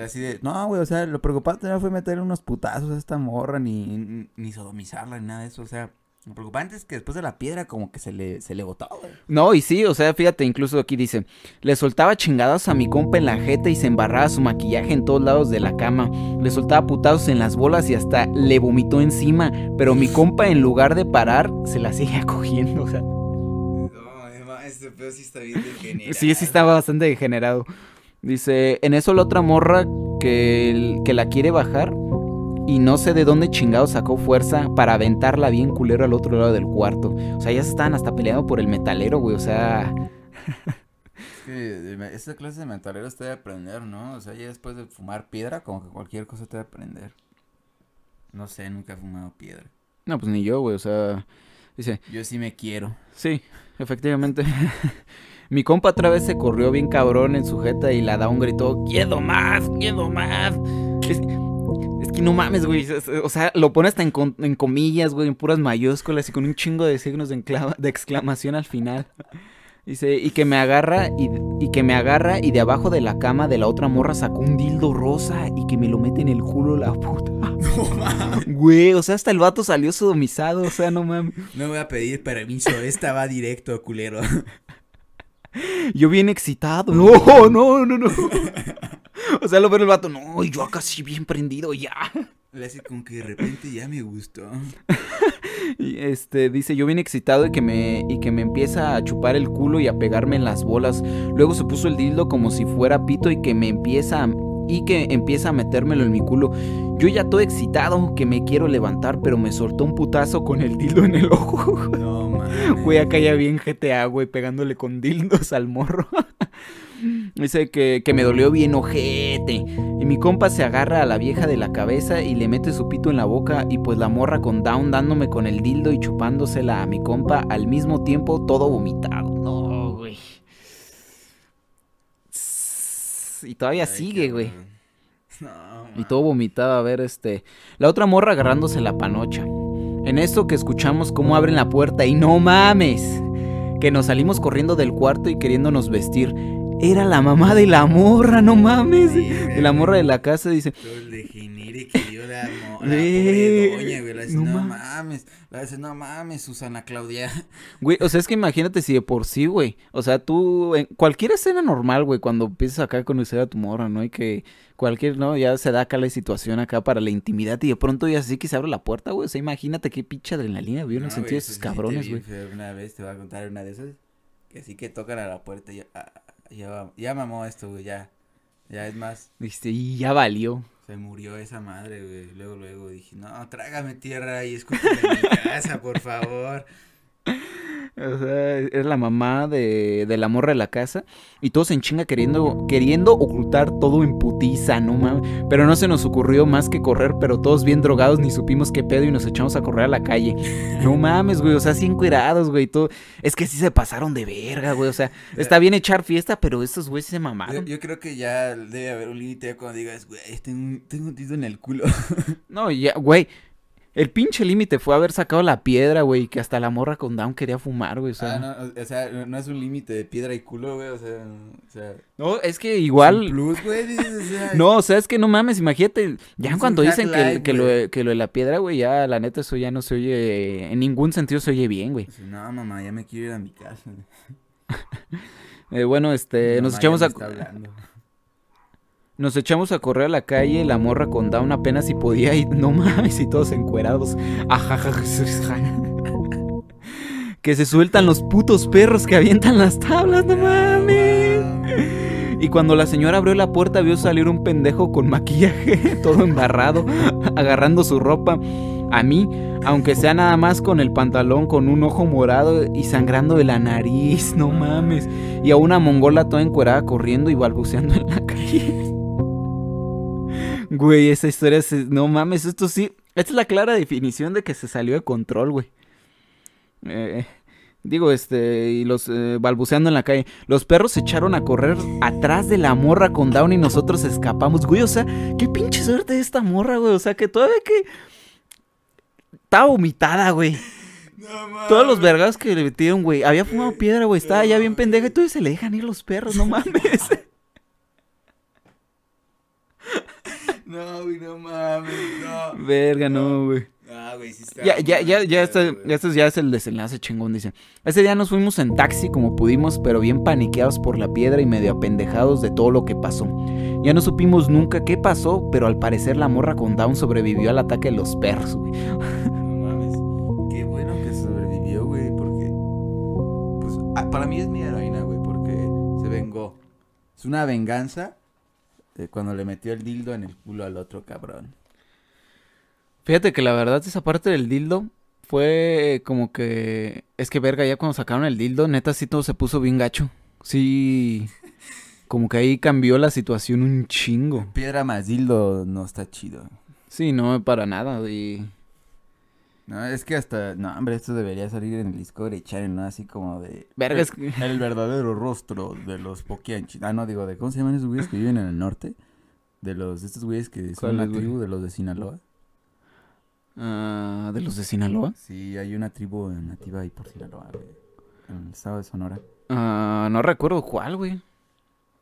Así de, no, güey, o sea, lo preocupante no fue meterle unos putazos a esta morra, ni, ni sodomizarla, ni nada de eso, o sea, lo preocupante es que después de la piedra como que se le, se le botó, güey. No, y sí, o sea, fíjate, incluso aquí dice, le soltaba chingados a mi compa en la jeta y se embarraba su maquillaje en todos lados de la cama. Le soltaba putazos en las bolas y hasta le vomitó encima, pero mi compa en lugar de parar, se la sigue cogiendo, o sea. No, este pedo sí está bien degenerado. Sí, sí estaba bastante degenerado. Dice, en eso la otra morra que, que la quiere bajar y no sé de dónde chingado sacó fuerza para aventarla bien culero al otro lado del cuarto. O sea, ya se estaban hasta peleando por el metalero, güey. O sea, Es que esta clase de metaleros te debe aprender, ¿no? O sea, ya después de fumar piedra, como que cualquier cosa te debe aprender. No sé, nunca he fumado piedra. no, pues ni yo, güey. O sea, dice, Yo sí me quiero. sí, efectivamente. Mi compa otra vez se corrió bien cabrón en su jeta y la da un grito, quiero más, quiero más. Es, no mames, güey. es- O sea, lo pone hasta en, comillas, güey, en puras mayúsculas y con un chingo de signos de exclamación al final. Dice, y que me agarra y, y que me agarra y de abajo de la cama de la otra morra sacó un dildo rosa y que me lo mete en el culo la puta. No mames. Güey, o sea, hasta el vato salió sodomizado, o sea, no mames. No voy a pedir permiso, esta va directo, culero. Yo bien excitado. No, no, no, no. O sea, lo veo el vato, no, y yo acá sí bien prendido ya. Le hace como que de repente ya me gustó. Y este dice, yo bien excitado y que me y que me empieza a chupar el culo y a pegarme en las bolas. Luego se puso el dildo como si fuera pito y que me empieza a- y que empieza a metérmelo en mi culo. Yo ya todo excitado, que me quiero levantar, pero me soltó un putazo con el dildo en el ojo. No mames. Güey, acá ya bien GTA, güey, pegándole con dildos al morro. Dice que, que me dolió bien ojete. Y mi compa se agarra a la vieja de la cabeza y le mete su pito en la boca. Y pues la morra con down dándome con el dildo y chupándosela a mi compa al mismo tiempo, todo vomitado. No, güey. Y todavía Ay, sigue, güey. No, Y todo vomitado, a ver, este. La otra morra agarrándose la panocha. En esto que escuchamos cómo abren la puerta y no mames. Que nos salimos corriendo del cuarto y queriéndonos vestir. Era la mamá de la morra, no mames. Sí, De la morra de la casa dice, Todo el degenere que dio la, mo- la pobre doña, güey. Le dice, no no, ma- mames. Le dice, no mames, Susana Claudia. güey, o sea, es que imagínate si de por sí, güey. O sea, tú, en cualquier escena normal, güey, cuando empiezas acá a conocer a tu morra, ¿no? Y que cualquier, ¿no? Ya se da acá la situación acá para la intimidad y de pronto ya así que se abre la puerta, güey. O sea, imagínate qué pinche adrenalina vio en el No, sentido güey, de eso esos cabrones, güey. Una vez te voy a contar una de esas. Que sí que tocan a la puerta y ah, ya, ya mamó esto, güey, ya. Ya es más, Dijiste, y ya valió. se murió esa madre, güey. Luego, luego dije, no, trágame tierra y escúchame en mi casa, por favor. O sea, es la mamá de, de la morra de la casa. Y todos en chinga queriendo, queriendo ocultar todo en putiza, no mames. Pero no se nos ocurrió más que correr, pero todos bien drogados, ni supimos qué pedo y nos echamos a correr a la calle. No mames, güey. O sea, así encuerados, güey. Todo. Es que sí se pasaron de verga, güey. O sea, está bien echar fiesta, pero estos güeyes se mamaron. yo creo que ya debe haber un límite cuando digas, güey, tengo, un- tengo un tito en el culo. No, ya, güey. El pinche límite fue haber sacado la piedra, güey, que hasta la morra con down quería fumar, güey. O sea, Ah, no, o sea, no es un límite de piedra y culo, güey, o sea, o sea... no, es que es igual. plus, güey, dices, o sea... No, o sea, es que no mames, imagínate. Ya cuando hack dicen que, life, que lo, güey. que lo de la piedra, güey, ya la neta eso ya no se oye. En ningún sentido se oye bien, güey. No, mamá, ya me quiero ir a mi casa. Eh, bueno, este, nos echamos a. está hablando. Nos echamos a correr a la calle, la morra con down apenas si podía y no mames, y todos encuerados. Que se sueltan los putos perros que avientan las tablas, no mames. Y cuando la señora abrió la puerta vio salir un pendejo con maquillaje, todo embarrado, agarrando su ropa. A mí, aunque sea nada más con el pantalón, con un ojo morado y sangrando de la nariz, no mames. Y a una mongola toda encuerada corriendo y balbuceando en la calle. Güey, esa historia se... No mames, esto sí... Esta es la clara definición de que se salió de control, güey. Eh, digo, este... Y los... eh, balbuceando en la calle. Los perros se echaron a correr atrás de la morra con Down y nosotros escapamos. Güey, o sea, qué pinche suerte de esta morra, güey. O sea, que todavía que... Estaba vomitada, güey. No, mames. Todos los vergas que le metieron, güey. Había fumado piedra, güey. Estaba ya bien pendeja. Y todavía se le dejan ir los perros, no mames. No, güey, no mames, no. Verga, no, güey. Ah, güey, sí está. Ya, ya, ya, ya, ya, este ya es el desenlace chingón, dice. Ese día nos fuimos en taxi como pudimos, pero bien paniqueados por la piedra y medio apendejados de todo lo que pasó. Ya no supimos nunca qué pasó, pero al parecer la morra con Down sobrevivió al ataque de los perros, güey. No mames. Qué bueno que sobrevivió, güey, porque. Pues ah, para mí es mi heroína, güey, porque se vengó. Es una venganza de cuando le metió el dildo en el culo al otro cabrón. Fíjate que la verdad esa parte del dildo fue como que... Es que verga, ya cuando sacaron el dildo, neta sí todo se puso bien gacho. Sí... Como que ahí cambió la situación un chingo. Piedra más dildo no está chido. Sí, no, para nada. Y... No, es que hasta. No, hombre, esto debería salir en el Discovery Channel, ¿no? Así como de. Verga, es que... El verdadero rostro de los Poquianchi. Ah, no, digo, de ¿cómo se llaman esos güeyes que viven en el norte? De los, de estos güeyes que son una ¿Cuáles, güey? tribu de los de Sinaloa. Ah, ¿De los de Sinaloa? Sí, hay una tribu nativa ahí por Sinaloa, güey. En el estado de Sonora. Ah, no recuerdo cuál, güey.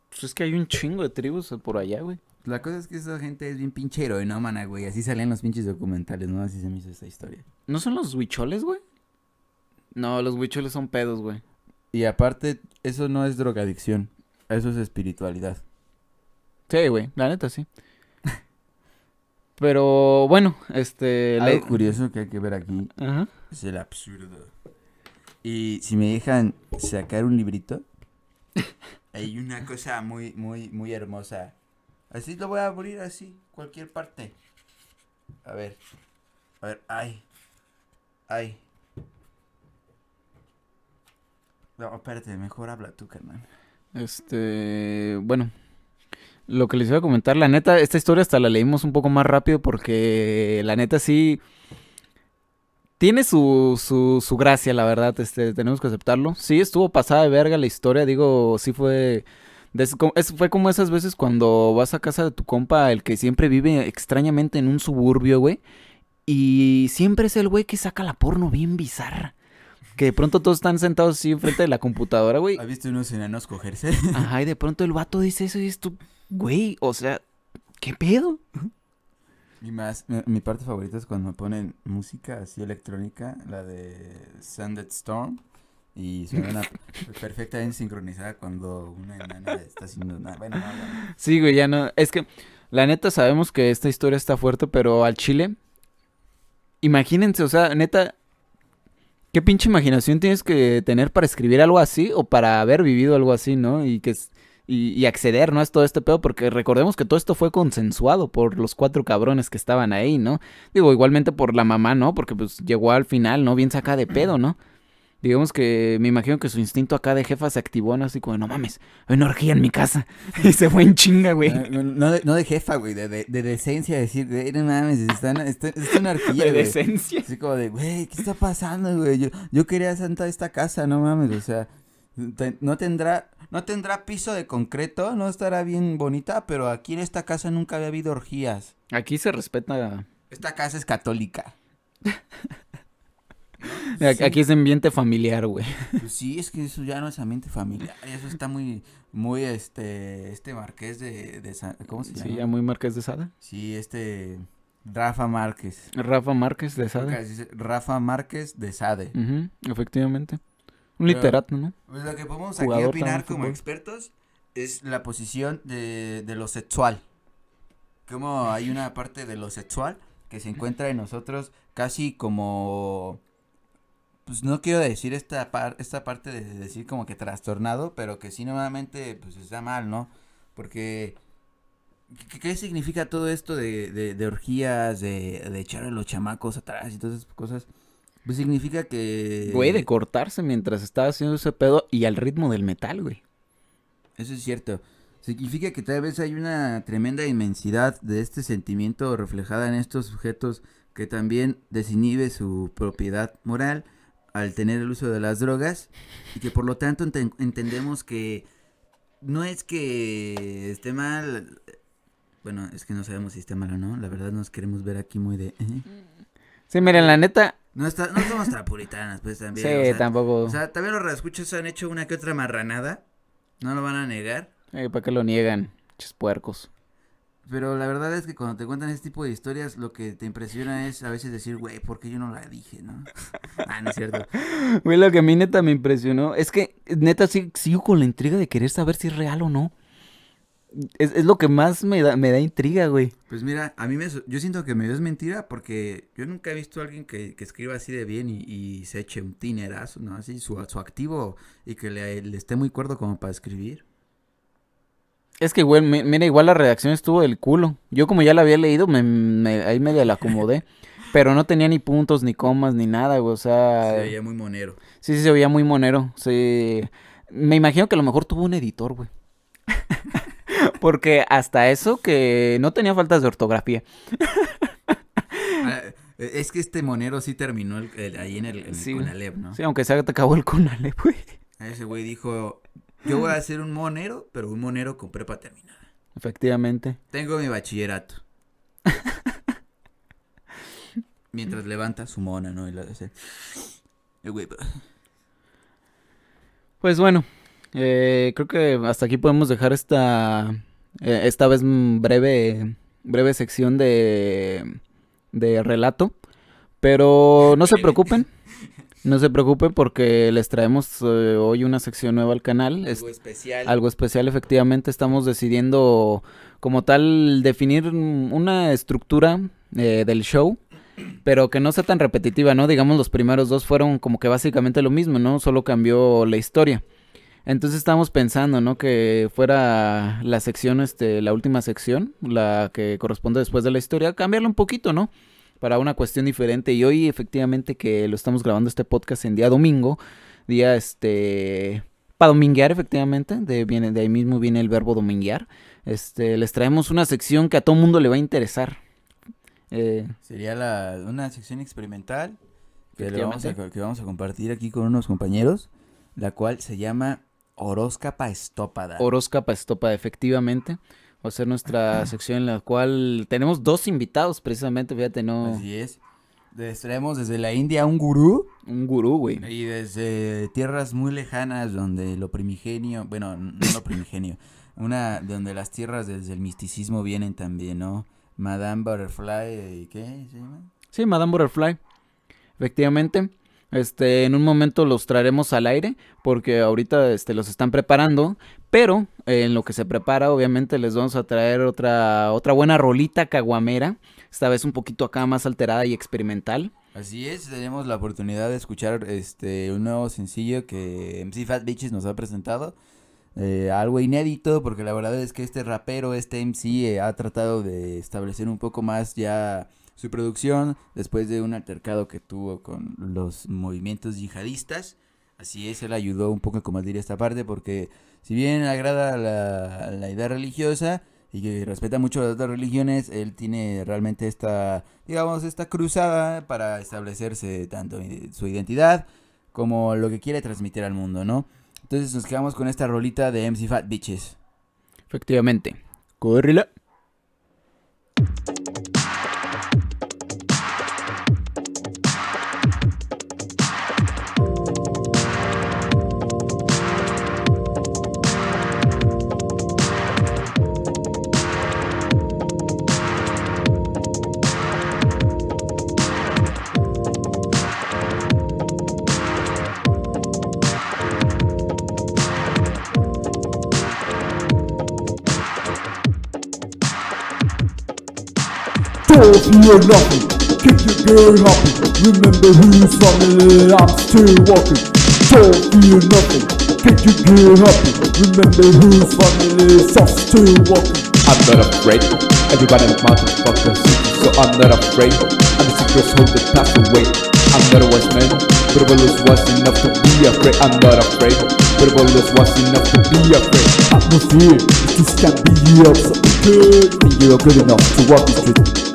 Pues es que hay un chingo de tribus por allá, güey. La cosa es que esa gente es bien pinche heroinómana, güey. Así salían los pinches documentales, ¿no? Así se me hizo esta historia. ¿No son los huicholes, güey? No, los huicholes son pedos, güey. Y aparte, eso no es drogadicción. Eso es espiritualidad. Sí, güey, la neta sí. Pero bueno, este... Algo curioso que hay que ver aquí Ajá. es el absurdo. Y si me dejan sacar un librito, hay una cosa muy, muy, muy hermosa. Así lo voy a abrir así, cualquier parte. A ver, a ver, ay, ay. No, espérate, mejor habla tú, carnal. Este, bueno, lo que les iba a comentar, la neta, esta historia hasta la leímos un poco más rápido porque la neta sí tiene su, su, su gracia, la verdad, este, tenemos que aceptarlo. Sí, estuvo pasada de verga la historia, digo, sí fue, es- fue como esas veces cuando vas a casa de tu compa, el que siempre vive extrañamente en un suburbio, güey, y siempre es el güey que saca la porno bien bizarra. Que de pronto todos están sentados así enfrente de la computadora, güey. ¿Has visto unos enanos cogerse? Ajá, y de pronto el vato dice eso y es tu, güey, o sea, ¿qué pedo? Y más, mi, mi parte favorita es cuando me ponen música así electrónica, la de Sanded Storm, y suena perfectamente sincronizada cuando una enana está haciendo nada. Bueno, no, no. Sí, güey, ya no, es que la neta sabemos que esta historia está fuerte, pero al chile, imagínense, o sea, neta, ¿qué pinche imaginación tienes que tener para escribir algo así o para haber vivido algo así, no? Y que es- y, y acceder, ¿no? A todo este pedo, porque recordemos que todo esto fue consensuado por los cuatro cabrones que estaban ahí, ¿no? Digo, igualmente por la mamá, ¿no? Porque pues llegó al final, ¿no? Bien saca de pedo, ¿no? Digamos que me imagino que su instinto acá de jefa se activó, ¿no? Así como, no mames, hay una orgía en mi casa. y se fue en chinga, güey. No, no de, no de jefa, güey, de, de, de decencia, decir, güey, no mames, está, está una orgía, De güey. decencia. Así como de, güey, ¿qué está pasando, güey? Yo, yo quería santa esta casa, no mames, o sea, te- no tendrá, no tendrá piso de concreto, no estará bien bonita, pero aquí en esta casa nunca había habido orgías. Aquí se respeta. Esta casa es católica. Aquí es ambiente familiar, güey. Pues sí, es que eso ya no es ambiente familiar, eso está muy, muy, este, este marqués de, de ¿cómo se llama? Sí, ya muy Márquez de Sada. Sí, este, Rafa Márquez. Rafa Márquez de se- Rafa Márquez de Sade. Efectivamente. Un Pero- literato, ¿no? Pues lo que podemos aquí Jugador opinar como expertos es la posición de, de lo sexual. Como hay una parte de lo sexual que se encuentra en nosotros casi como... Pues no quiero decir esta, par- esta parte de decir como que trastornado, pero que sí nuevamente pues está mal, ¿no? Porque... ¿Qué, qué significa todo esto de, de, de orgías, de, de echar a los chamacos atrás y todas esas cosas? Pues significa que... Güey, de cortarse mientras estaba haciendo ese pedo y al ritmo del metal, güey. Eso es cierto. Significa que tal vez hay una tremenda inmensidad de este sentimiento reflejada en estos sujetos que también desinhibe su propiedad moral al tener el uso de las drogas y que por lo tanto enten- entendemos que no es que esté mal, bueno, es que no sabemos si esté mal o no, la verdad nos queremos ver aquí muy de... ¿eh? Sí, miren, la neta, No, está, no somos trapuritanas pues también. sí, o sea, tampoco. o sea, también los reescuchos han hecho una que otra marranada, no lo van a negar. Eh, ¿Para qué lo niegan? Puercos. Pero la verdad es que cuando te cuentan este tipo de historias, lo que te impresiona es a veces decir, güey, ¿por qué yo no la dije, no? ah, no es cierto. Güey, lo que a mí neta me impresionó es que neta sí, sigo con la intriga de querer saber si es real o no. Es, es lo que más me da, me da intriga, güey. Pues mira, a mí me, yo siento que medio es mentira porque yo nunca he visto a alguien que, que escriba así de bien y, y se eche un tinerazo, ¿no? Así su, su activo y que le, le esté muy cuerdo como para escribir. Es que, güey, mi- mira, igual la redacción estuvo del culo. Yo como ya la había leído, me, me- ahí medio la acomodé. pero no tenía ni puntos, ni comas, ni nada, güey. O sea, Se veía muy monero. sí, sí, se veía muy monero. Sí. Me imagino que a lo mejor tuvo un editor, güey. Porque hasta eso que no tenía faltas de ortografía. Ah, es que este monero sí terminó el- el- ahí en el, en el Sí. Conalep, ¿no? Sí, aunque se acabó el Conalep, güey. Ese güey dijo, yo voy a ser un monero, pero un monero con prepa terminada. Efectivamente. Tengo mi bachillerato. Mientras levanta su mona, ¿no? Y la dice. El güey, Pues bueno, eh, creo que hasta aquí podemos dejar esta, eh, esta vez breve, breve sección de, de relato. Pero no se preocupen, no se preocupen porque les traemos eh, hoy una sección nueva al canal. Es algo especial. algo especial, efectivamente, estamos decidiendo como tal definir una estructura eh, del show. Pero que no sea tan repetitiva, ¿no? Digamos, los primeros dos fueron como que básicamente lo mismo, ¿no? Solo cambió la historia. Entonces estamos pensando, ¿no? Que fuera la sección, este, la última sección, la que corresponde después de la historia, cambiarla un poquito, ¿no? Para una cuestión diferente. Y hoy, efectivamente, que lo estamos grabando este podcast en día domingo, día, este, para dominguear, efectivamente, de, viene, de ahí mismo viene el verbo dominguear. Este, les traemos una sección que a todo mundo le va a interesar. Eh, Sería la, una sección experimental que, vamos a, que vamos a compartir aquí con unos compañeros, la cual se llama Horóscapa Estópada. Horóscapa Estopa, efectivamente. Va a ser nuestra sección en la cual tenemos dos invitados, precisamente, fíjate, no. Así es. Traemos desde la India un gurú Un gurú, güey. y desde tierras muy lejanas donde lo primigenio, bueno, no lo primigenio, una donde las tierras desde el misticismo vienen también, ¿no? Madame Butterfly, ¿qué se llama? Sí, Madame Butterfly. Efectivamente. Este, en un momento los traeremos al aire porque ahorita este, los están preparando, pero eh, en lo que se prepara obviamente les vamos a traer otra otra buena rolita caguamera, esta vez un poquito acá más alterada y experimental. Así es, tenemos la oportunidad de escuchar este un nuevo sencillo que MC Fat Bitches nos ha presentado. eh, algo inédito, porque la verdad es que este rapero, este MC, eh, ha tratado de establecer un poco más ya su producción después de un altercado que tuvo con los movimientos yihadistas. Así es, él ayudó un poco a combatir esta parte porque si bien agrada la, la idea religiosa y que respeta mucho las otras religiones, él tiene realmente esta, digamos, esta cruzada para establecerse tanto su identidad como lo que quiere transmitir al mundo, ¿no? Entonces nos quedamos con esta rolita de MC Fat Bitches. Efectivamente. Córrela. Don't fear nothing, keep your girl happy. Remember whose family I'm still walking. Don't fear nothing, keep your girl happy. Remember whose family I'm still walking. I'm not afraid. Everybody motherfuckers, so I'm not afraid. And the secrets hold the pass away. I'm not a wise man, but a was was enough to be afraid. I'm not afraid, but a was was enough to be afraid. Have no fear, this can be you up something good. Think you're good enough to walk the street.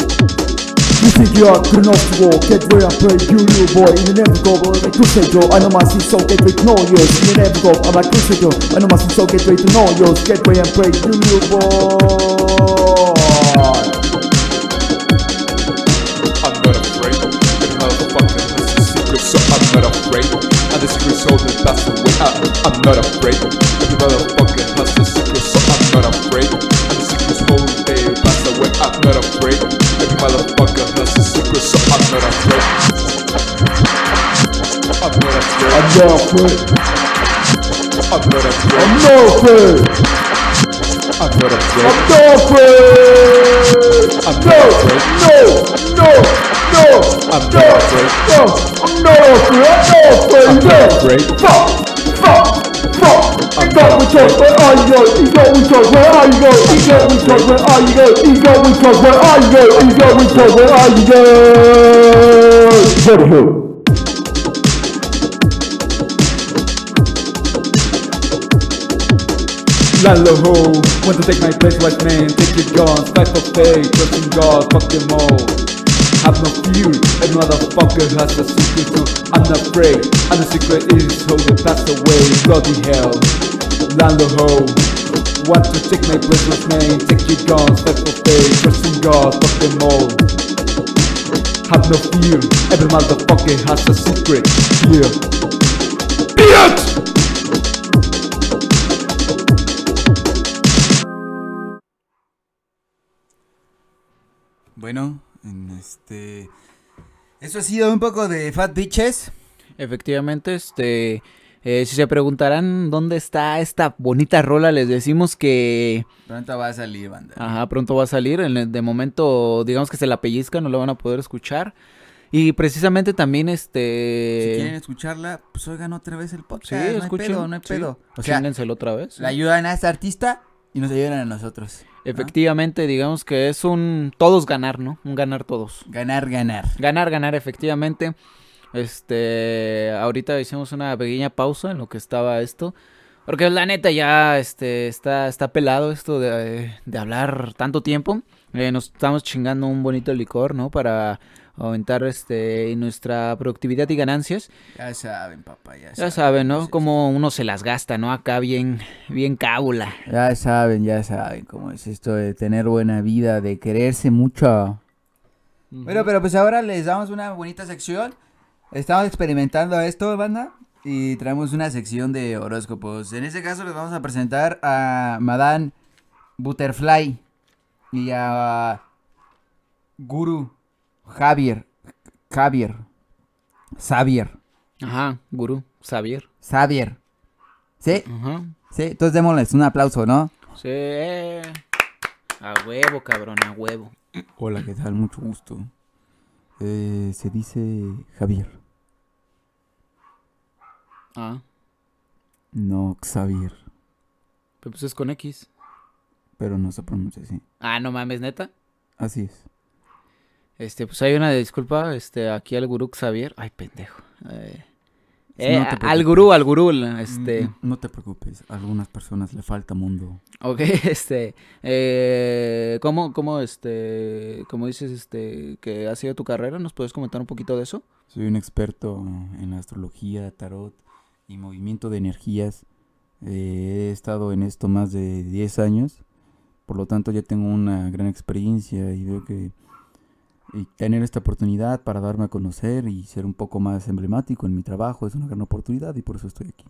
Figure 그런 없고 Gateway 앞에 유유 boy. In the name of I'm a crusader I know my sin so gateway to know yours In the name of I'm a crusader I know my sin so gateway to know yours Gateway and pray 유유 boy. I'm not afraid The motherfucking has a secret so I'm not afraid And the secret's holding fast away I'm not afraid. The motherfucking I'm not afraid I'm No, no, no, no, I'm no, afraid. no I'm not afraid, I'm not afraid, no. Fuck, fuck, fuck Ego we talk, where are you go? Ego we talk, where are you go? Ego we talk, where are you go? Ego we talk, where are you go? Ego we talk, where are you go? Very good. Lalo ho, want to take my place, white man, take your guns, fight for faith, trust in God, fuck them all. Have no fear, every motherfucker has a secret, so I'm not afraid, and the secret is how they pass away, bloody hell. Lalo ho, want to take my place, white man, take your guns, fight for faith, trust in God, fuck them all. Have no fear, every motherfucker has a secret, yeah. Bitch! Bueno, en este... Eso ha sido un poco de Fat Bitches. Efectivamente, este, eh, si se preguntarán dónde está esta bonita rola, les decimos que, Pronto va a salir, banda. ajá, pronto va a salir. En el- de momento, digamos que se la pellizca, no lo van a poder escuchar. Y precisamente también, este, Si quieren escucharla, pues oigan otra vez el podcast. sí, no hay escuchen, pedo, no hay sí, pedo. O sea, otra vez. la ayudan a esta artista y nos ayudan a nosotros. Efectivamente, digamos que es un todos ganar, ¿no? Un ganar todos. Ganar, ganar. Ganar, ganar, efectivamente. Este, ahorita hicimos una pequeña pausa en lo que estaba esto. Porque la neta ya este, está, está pelado esto de, de hablar tanto tiempo. Eh, nos estamos chingando un bonito licor, ¿no? Para aumentar este, nuestra productividad y ganancias. Ya saben, papá, ya, Ya saben, ¿no? Sí, Como uno se las gasta, ¿no? Acá bien, bien cábula. Ya saben, ya saben cómo es esto de tener buena vida, de quererse mucho. Bueno, pero pues ahora les damos una bonita sección. Estamos experimentando esto, banda. Y traemos una sección de horóscopos. En este caso les vamos a presentar a Madame Butterfly y a Guru Javier. Javier. Xavier. Ajá, gurú, Xavier. Xavier. ¿Sí? Ajá. Sí, entonces démosles un aplauso, ¿no? Sí. A huevo, cabrón, a huevo. Hola, ¿qué tal? Mucho gusto. Eh, se dice Javier, Ah, no Xavier, pero pues es con X. pero no se pronuncia así. Ah, no mames, neta. Así es. Este, pues hay una disculpa, este, aquí al gurú Xavier. Ay, pendejo. Eh, Eh, No al gurú, al gurú, este... Mm, No te preocupes, a algunas personas le falta mundo. Ok, este, eh, ¿cómo, cómo, este, cómo dices, este, que ha sido tu carrera? ¿Nos puedes comentar un poquito de eso? Soy un experto en astrología, tarot y movimiento de energías. Eh, he estado en esto más de 10 años, por lo tanto ya tengo una gran experiencia y veo que y tener esta oportunidad para darme a conocer y ser un poco más emblemático en mi trabajo es una gran oportunidad y por eso estoy aquí.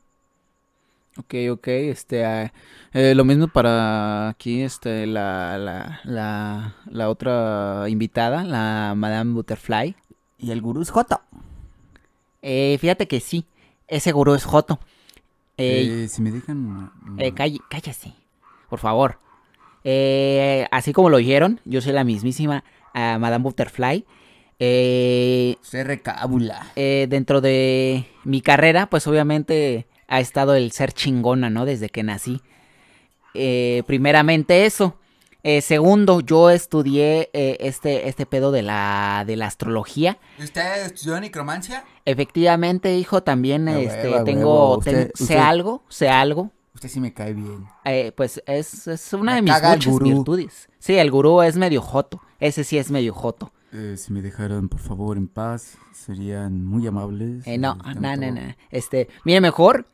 Ok, ok, este, ah, eh, lo mismo para aquí, este, la, la, la, la otra invitada, la Madame Butterfly. Y el gurú es Joto. Eh, fíjate que sí, ese gurú es Joto. Eh, Eh, si me dejan... eh, calle- cállese, por favor. Eh, así como lo oyeron, yo soy la mismísima ah, Madame Butterfly. Eh, Se recábula. eh, dentro de mi carrera, pues obviamente ha estado el ser chingona, ¿no? Desde que nací. Eh, primeramente eso. Eh, segundo, yo estudié eh, este, este pedo de la, de la astrología. ¿Usted estudió necromancia? Efectivamente, hijo, también A este, a tengo, ten- Usted- sé algo, sé algo. Usted sí me cae bien. Pues es, es una Me de mis muchas virtudes. Sí, el gurú es medio joto. Ese sí es medio joto. Eh, si me dejaran, por favor, en paz, serían muy amables. Eh, no, no, no, no. Este, mire, mejor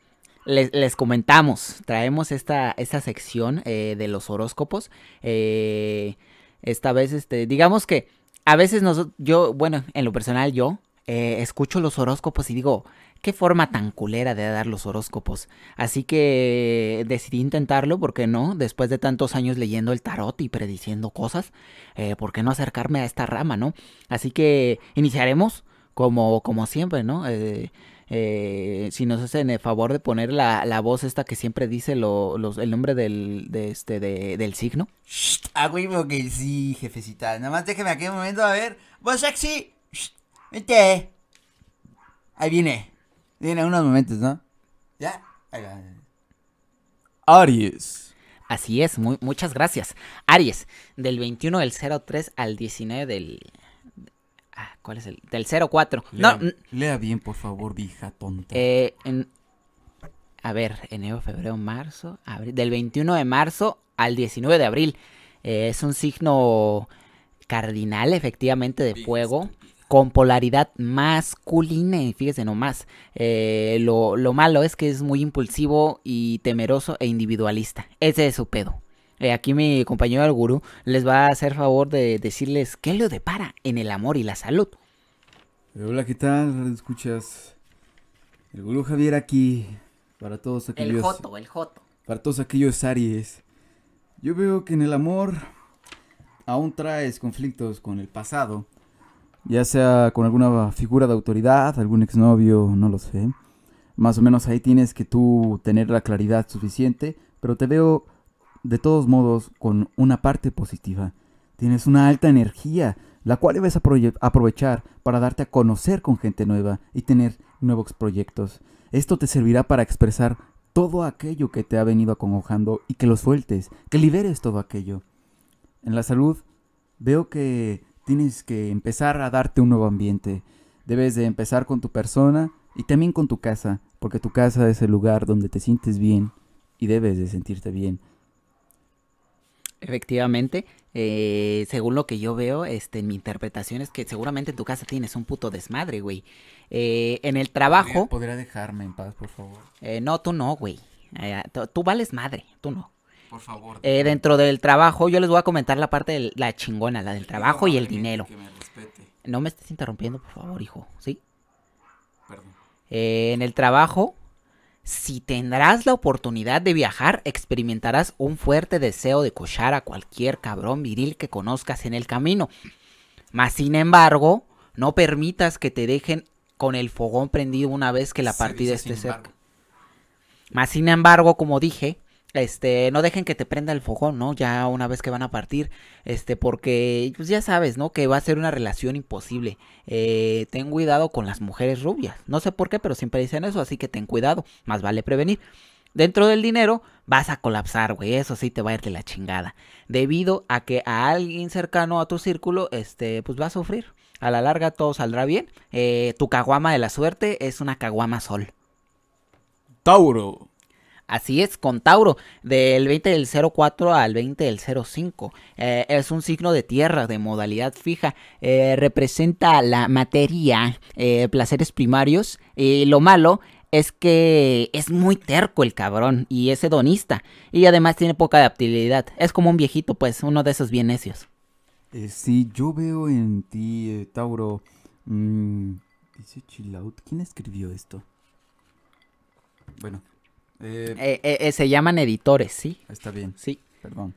les, les comentamos. Traemos esta, esta sección eh, de los horóscopos. Eh, esta vez, este, digamos que a veces nosotros, yo, bueno, en lo personal, yo escucho los horóscopos y digo, qué forma tan culera de dar los horóscopos. Así que decidí intentarlo, ¿por qué no? Después de tantos años leyendo el tarot y prediciendo cosas, eh, ¿por qué no acercarme a esta rama, no? Así que iniciaremos como, como siempre, ¿no? Eh, eh, si nos hacen el favor de poner la, la voz esta que siempre dice lo- los- el nombre del, de este, de- del signo. Shh, ah, güey, porque sí, jefecita. Nada más déjeme aquí un momento a ver. ¡Vos sexy! Shh. Ahí viene. Viene unos momentos, ¿no? ¿Ya? Aries. Así es, muy, muchas gracias. Aries, del 21 del 03 al 19 del... ah, ¿Cuál es el? Del 04. No, Lea, n- lea bien, por favor, vieja tonta. eh, en- a ver, enero, febrero, marzo, abril. Del 21 de marzo al 19 de abril. Eh, es un signo cardinal, efectivamente, de fuego. Con polaridad masculina, y fíjese nomás. Eh, lo, lo malo es que es muy impulsivo y temeroso e individualista. Ese es su pedo. Eh, aquí mi compañero el gurú les va a hacer favor de decirles qué lo depara en el amor y la salud. Hola, ¿qué tal? Escuchas. El gurú Javier aquí. Para todos El aquellos. joto, el joto. Para todos aquellos Aries. Yo veo que en el amor aún traes conflictos con el pasado. Ya sea con alguna figura de autoridad, algún exnovio, no lo sé. Más o menos ahí tienes que tú tener la claridad suficiente. Pero te veo de todos modos con una parte positiva. Tienes una alta energía, la cual debes aprovechar para darte a conocer con gente nueva y tener nuevos proyectos. Esto te servirá para expresar todo aquello que te ha venido acongojando y que lo sueltes, que liberes todo aquello. En la salud, veo que tienes que empezar a darte un nuevo ambiente. Debes de empezar con tu persona y también con tu casa, porque tu casa es el lugar donde te sientes bien y debes de sentirte bien. Efectivamente, eh, según lo que yo veo, este, en mi interpretación es que seguramente en tu casa tienes un puto desmadre, güey. Eh, en el trabajo, ¿Podría dejarme en paz, por favor? eh, no, tú no, güey. Eh, tú, tú vales madre, tú no. Por favor. Eh, dentro del trabajo, yo les voy a comentar la parte de la chingona, la del trabajo y el dinero. Que me respete. No me estés interrumpiendo, por favor, hijo, ¿sí? Perdón. Eh, en el trabajo, si tendrás la oportunidad de viajar, experimentarás un fuerte deseo de cochar a cualquier cabrón viril que conozcas en el camino. Mas, sin embargo, no permitas que te dejen con el fogón prendido una vez que la Se partida esté cerca. Más sin embargo, como dije, este, no dejen que te prenda el fogón, ¿no? Ya una vez que van a partir, este, porque, pues ya sabes, ¿no? Que va a ser una relación imposible. Eh, ten cuidado con las mujeres rubias. No sé por qué, pero siempre dicen eso, así que ten cuidado. Más vale prevenir. Dentro del dinero vas a colapsar, güey. Eso sí te va a ir de la chingada. Debido a que a alguien cercano a tu círculo, este, pues va a sufrir. A la larga todo saldrá bien. Eh, tu caguama de la suerte es una caguama sol. Tauro. Así es, con Tauro, del 20 del 04 al 20 del 05. Eh, es un signo de tierra, de modalidad fija. Eh, representa la materia, eh, placeres primarios. Y lo malo es que es muy terco el cabrón y es hedonista. Y además tiene poca adaptabilidad. Es como un viejito, pues, uno de esos bien necios. Sí, yo veo en ti, Tauro. mm, dice chill out. ¿Quién escribió esto? Bueno, eh, Eh, eh, eh, se llaman editores, ¿sí? está bien, Sí. perdón.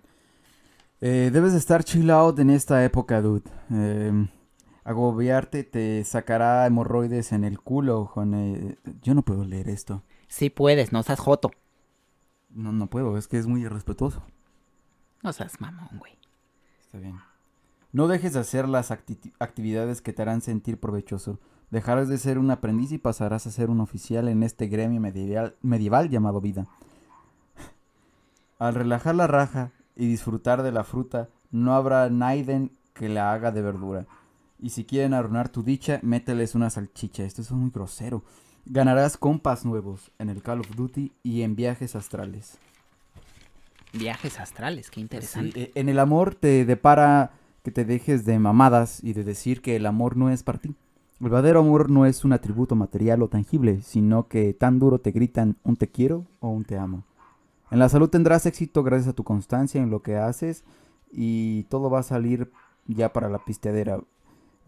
Eh, debes de estar chill out en esta época, dude. Agobiarte te sacará hemorroides en el culo, Juan. yo no puedo leer esto. Sí puedes, no seas joto. No, no puedo, es que es muy irrespetuoso. No seas mamón, güey. Está bien. No dejes de hacer las acti- actividades que te harán sentir provechoso. Dejarás de ser un aprendiz y pasarás a ser un oficial en este gremio medieval, medieval llamado vida. Al relajar la raja y disfrutar de la fruta, no habrá naiden que la haga de verdura. Y si quieren arruinar tu dicha, mételes una salchicha. Esto es muy grosero. Ganarás compas nuevos en el Call of Duty y en viajes astrales. Viajes astrales, qué interesante. Sí, eh, en el amor te depara que te dejes de mamadas y de decir que el amor no es para ti. El verdadero amor no es un atributo material o tangible, sino que tan duro te gritan un te quiero o un te amo. En la salud tendrás éxito gracias a tu constancia en lo que haces y todo va a salir ya para la pisteadera.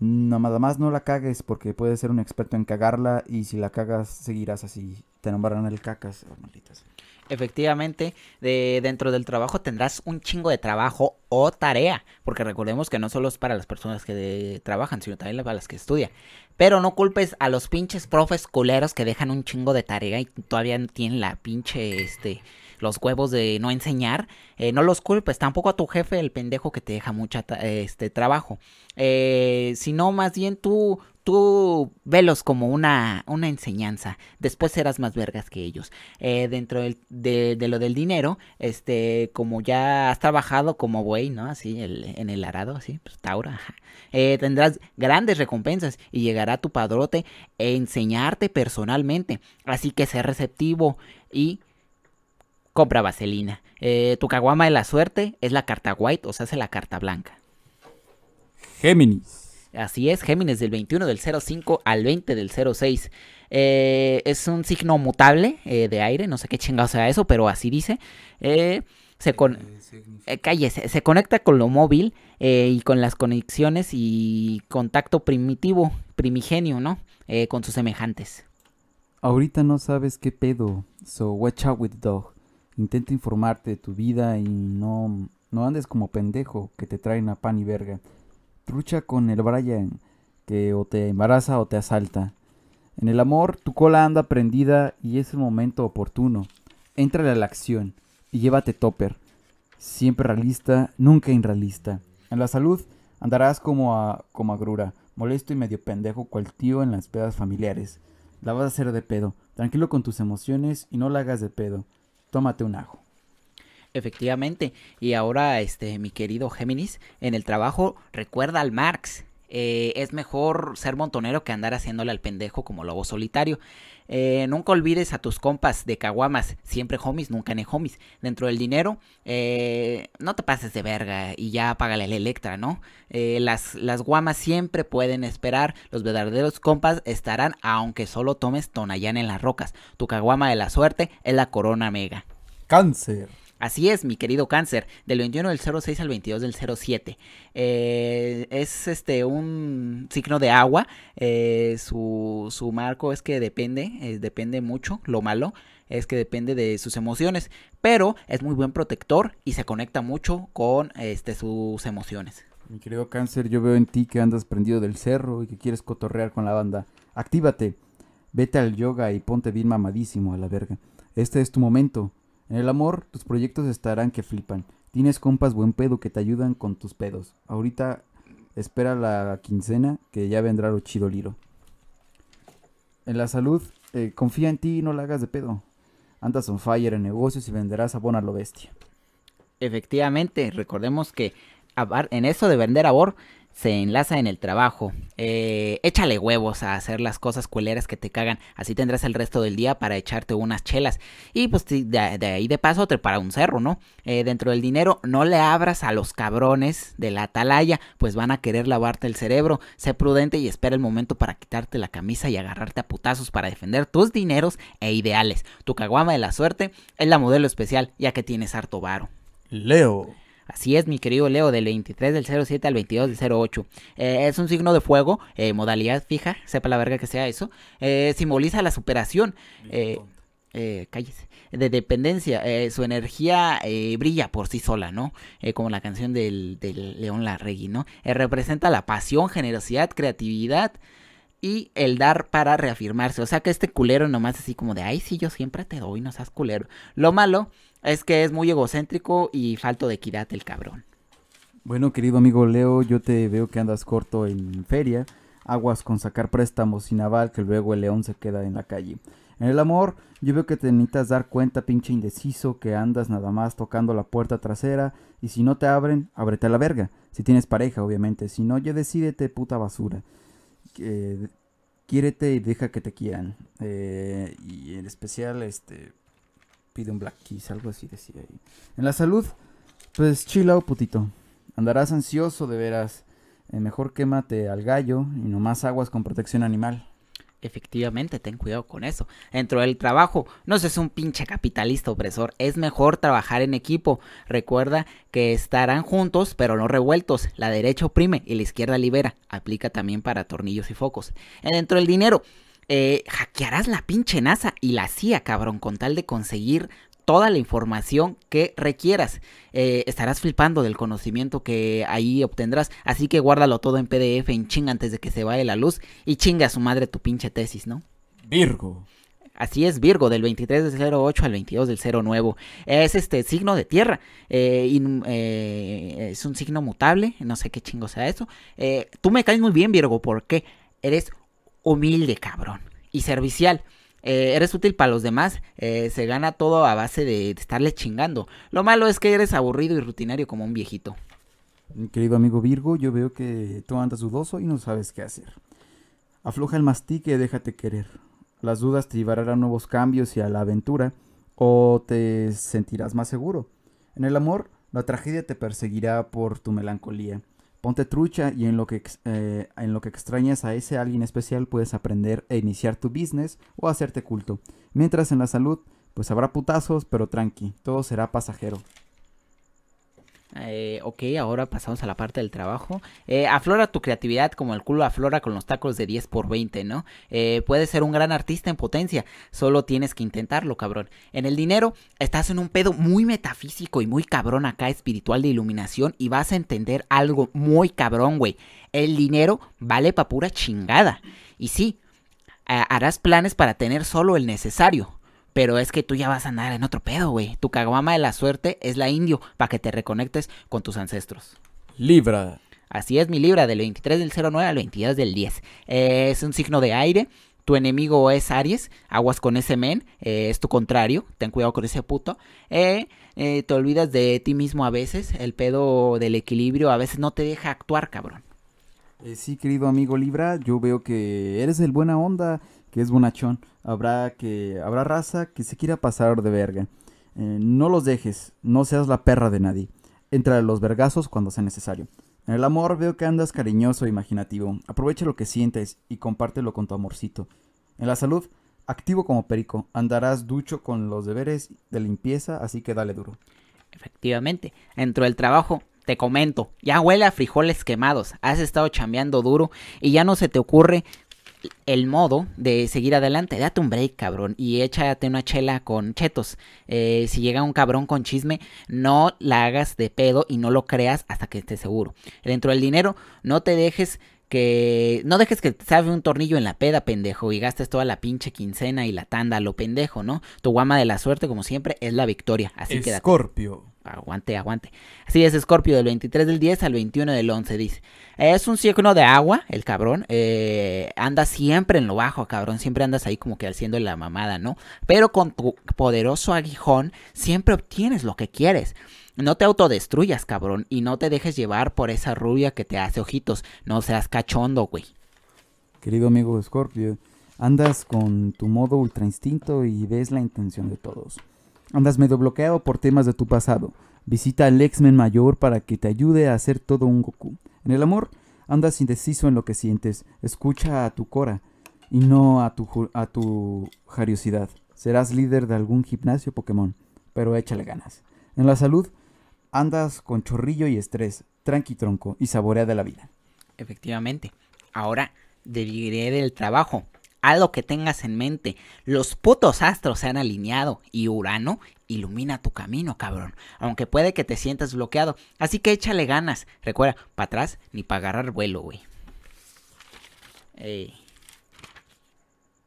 Nada más no la cagues porque puedes ser un experto en cagarla y si la cagas seguirás así. Te nombrarán el cacas. oh, maldita sea. Efectivamente, de, dentro del trabajo tendrás un chingo de trabajo o tarea, porque recordemos que no solo es para las personas que de- trabajan, sino también para las que estudian. Pero no culpes a los pinches profes culeros que dejan un chingo de tarea y todavía tienen la pinche, este, los huevos de no enseñar. Eh, no los culpes, tampoco a tu jefe, el pendejo que te deja mucha, este, trabajo. Eh, sino más bien tú, tú velos como una, una enseñanza. Después serás más vergas que ellos eh, dentro de, de lo del dinero, este, como ya has trabajado como buey, ¿no? Así, el- en el arado, así, pues Tauro, ajá. Eh, tendrás grandes recompensas y llegará tu padrote a enseñarte personalmente. Así que sé receptivo y compra vaselina. Eh, tu caguama de la suerte es la carta white, o sea, es la carta blanca. Géminis. Así es, Géminis del 21 del 05 al 20 del 06. Eh, es un signo mutable eh, de aire, no sé qué chingado sea eso, pero así dice. Eh, se con... eh, cállese, se conecta con lo móvil eh, y con las conexiones y contacto primitivo, primigenio, ¿no? Eh, con sus semejantes. Ahorita no sabes qué pedo, so watch out with the dog. Intenta informarte de tu vida y no, no andes como pendejo que te traen a pan y verga. Trucha con el Brian que o te embaraza o te asalta. En el amor tu cola anda prendida y es el momento oportuno. Entra a la acción y llévate topper. Siempre realista, nunca irrealista. En la salud andarás como a, como a grura, molesto y medio pendejo cual tío en las pedas familiares. La vas a hacer de pedo. Tranquilo con tus emociones y no la hagas de pedo. Tómate un ajo. Efectivamente. Y ahora, este, mi querido Géminis, en el trabajo, recuerda al Marx. Eh, es mejor ser montonero que andar haciéndole al pendejo como lobo solitario. Eh, nunca olvides a tus compas de caguamas, siempre homies, nunca ne homies. Dentro del dinero, eh, no te pases de verga y ya págale el Electra, ¿no? Eh, las, las guamas siempre pueden esperar, los verdaderos compas estarán aunque solo tomes Tonayán en las rocas. Tu caguama de la suerte es la Corona Mega. Cáncer. Así es, mi querido cáncer, del 21 del 06 al 22 del 07. Eh, es este un signo de agua. eh, su, su marco es que depende, eh, depende mucho. Lo malo es que depende de sus emociones. Pero es muy buen protector y se conecta mucho con este, sus emociones. Mi querido cáncer, yo veo en ti que andas prendido del cerro y que quieres cotorrear con la banda. Actívate. Vete al yoga y ponte bien mamadísimo a la verga. Este es tu momento. En el amor, tus proyectos estarán que flipan. Tienes compas buen pedo que te ayudan con tus pedos. Ahorita espera la quincena que ya vendrá lo chido liro. En la salud, eh, confía en ti y no la hagas de pedo. Andas on fire en negocios y venderás abón a lo bestia. Efectivamente, recordemos que en eso de vender abor, se enlaza en el trabajo. Eh, échale huevos a hacer las cosas culeras que te cagan. Así tendrás el resto del día para echarte unas chelas. Y pues de, ahí de paso te para un cerro, ¿no? Eh, dentro del dinero, no le abras a los cabrones de la atalaya, pues van a querer lavarte el cerebro. Sé prudente y espera el momento para quitarte la camisa y agarrarte a putazos para defender tus dineros e ideales. Tu caguama de la suerte es la modelo especial, ya que tienes harto varo. Leo. Así es, mi querido Leo, del 23 del 07 al 22 del 08. Eh, es un signo de fuego, eh, modalidad fija, sepa la verga que sea eso. Eh, simboliza la superación. Eh, eh, cállese. De dependencia. su energía brilla por sí sola, ¿no? Como la canción del, del León Larregui, ¿no? Representa la pasión, generosidad, creatividad y el dar para reafirmarse. O sea que este culero nomás así como de, ay, sí, yo siempre te doy, no seas culero. Lo malo es que es muy egocéntrico y falto de equidad el cabrón. Bueno, querido amigo Leo, yo te veo que andas corto en feria. Aguas con sacar préstamos sin aval, que luego el león se queda en la calle. En el amor, yo veo que te necesitas dar cuenta, pinche indeciso, que andas nada más tocando la puerta trasera. Y si no te abren, ábrete a la verga. Si tienes pareja, obviamente. Si no, ya decídete, puta basura. Eh, quiérete y deja que te quieran. Eh, y en especial, este. Pide un Black Kiss, algo así decía ahí. En la salud, pues chill out, putito. Andarás ansioso de veras. Eh, mejor quémate al gallo y nomás aguas con protección animal. Efectivamente, ten cuidado con eso. Dentro del trabajo, no seas un pinche capitalista opresor. Es mejor trabajar en equipo. Recuerda que estarán juntos, pero no revueltos. La derecha oprime y la izquierda libera. Aplica también para tornillos y focos. Eh, Dentro del dinero, eh, hackearás la pinche NASA y la CIA, cabrón, con tal de conseguir toda la información que requieras. Eh, estarás flipando del conocimiento que ahí obtendrás. Así que guárdalo todo en PDF en chinga antes de que se vaya la luz y chinga a su madre tu pinche tesis, ¿no? Virgo. Así es, Virgo, del 23 del 08 al 22 del 09. Es este signo de tierra. eh, eh, es un signo mutable. No sé qué chingo sea eso. Tú me caes muy bien, Virgo, porque eres humilde, cabrón. Y servicial. Eh, eres útil para los demás. eh, se gana todo a base de, estarle chingando. Lo malo es que eres aburrido y rutinario como un viejito. Querido amigo Virgo, yo veo que tú andas dudoso y no sabes qué hacer. Afloja el mastique y déjate querer. Las dudas te llevarán a nuevos cambios y a la aventura, o te sentirás más seguro. En el amor, la tragedia te perseguirá por tu melancolía. Ponte trucha y en lo, que, eh, en lo que extrañas a ese alguien especial puedes aprender e iniciar tu business o hacerte culto. Mientras en la salud, pues habrá putazos, pero tranqui, todo será pasajero. Eh, ok, ahora pasamos a la parte del trabajo. Eh, aflora tu creatividad como el culo aflora con los tacos de 10 por 20, ¿no? Eh, puedes ser un gran artista en potencia, solo tienes que intentarlo, cabrón. En el dinero, estás en un pedo muy metafísico y muy cabrón acá, espiritual de iluminación, y vas a entender algo muy cabrón, güey. El dinero vale pa' pura chingada. Y sí, ha- harás planes para tener solo el necesario. Pero es que tú ya vas a andar en otro pedo, güey. Tu caguama de la suerte es la indio, para que te reconectes con tus ancestros. Libra. Así es mi Libra, del 23 del 09 al 22 del 10. Eh, es un signo de aire. Tu enemigo es Aries, aguas con ese men, eh, es tu contrario, ten cuidado con ese puto. Eh, eh, te olvidas de ti mismo a veces, el pedo del equilibrio a veces no te deja actuar, cabrón. Eh, sí, querido amigo Libra, yo veo que eres el buena onda, que es bonachón. Habrá que habrá raza que se quiera pasar de verga. Eh, no los dejes, no seas la perra de nadie. Entra a los vergazos cuando sea necesario. En el amor veo que andas cariñoso e imaginativo. Aprovecha lo que sientes y compártelo con tu amorcito. En la salud, activo como perico. Andarás ducho con los deberes de limpieza, así que dale duro. Efectivamente, dentro del trabajo, te comento, ya huele a frijoles quemados, has estado chambeando duro y ya no se te ocurre el modo de seguir adelante. Date un break, cabrón, y échate una chela con chetos. Eh, si llega un cabrón con chisme, no la hagas de pedo y no lo creas hasta que estés seguro. Dentro del dinero, no te dejes que no dejes que te sabe un tornillo en la peda, pendejo, y gastes toda la pinche quincena y la tanda lo pendejo, ¿no? Tu guama de la suerte, como siempre, es la victoria. Así que Escorpio. Aguante, aguante. Así es, Scorpio, del 23 del 10 al 21 del 11, dice. Es un signo de agua, el cabrón. Eh, anda siempre en lo bajo, cabrón. Siempre andas ahí como que haciendo la mamada, ¿no? Pero con tu poderoso aguijón, siempre obtienes lo que quieres. No te autodestruyas, cabrón, y no te dejes llevar por esa rubia que te hace ojitos. No seas cachondo, güey. Querido amigo Scorpio, andas con tu modo ultra instinto y ves la intención de todos. Andas medio bloqueado por temas de tu pasado. Visita al X-Men mayor para que te ayude a hacer todo un Goku. En el amor, andas indeciso en lo que sientes. Escucha a tu Cora y no a tu, a tu jariosidad. Serás líder de algún gimnasio Pokémon, pero échale ganas. En la salud, andas con chorrillo y estrés. Tranqui tronco y saborea de la vida. Efectivamente. Ahora diré del trabajo. Haz lo que tengas en mente. Los putos astros se han alineado y Urano ilumina tu camino, cabrón. Aunque puede que te sientas bloqueado. Así que échale ganas. Recuerda, para atrás ni para agarrar vuelo, güey.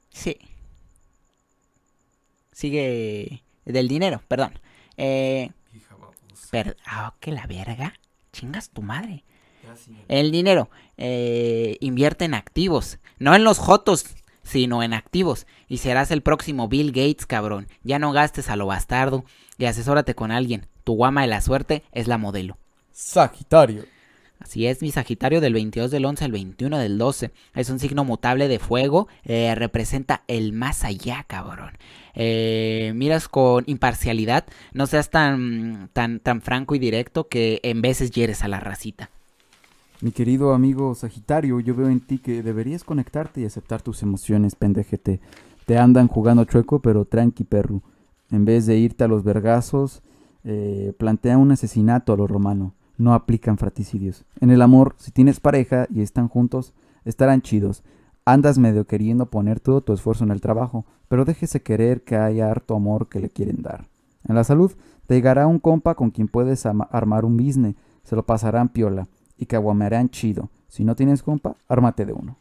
Sí. Sigue del dinero, perdón. Eh. Per ah, que la verga. Chingas tu madre. El dinero eh, invierte en activos, no en los jotos, sino en activos. Y serás el próximo Bill Gates, cabrón. Ya no gastes a lo bastardo y asesórate con alguien. Tu guama de la suerte es la modelo. Sagitario. Así es, mi Sagitario del 22 del 11 al 21 del 12. Es un signo mutable de fuego. eh, representa el más allá, cabrón. Eh, miras con imparcialidad. No seas tan, tan, tan franco y directo que en veces hieres a la racita. Mi querido amigo Sagitario, yo veo en ti que deberías conectarte y aceptar tus emociones, pendejete. Te andan jugando chueco, pero tranqui, perro. En vez de irte a los vergazos, eh, plantea un asesinato a lo romano. No aplican fratricidios. En el amor, si tienes pareja y están juntos, estarán chidos. Andas medio queriendo poner todo tu esfuerzo en el trabajo, pero déjese querer que haya harto amor que le quieren dar. En la salud, te llegará un compa con quien puedes armar un business. Se lo pasarán piola y caguamearán chido. Si no tienes compa, ármate de uno.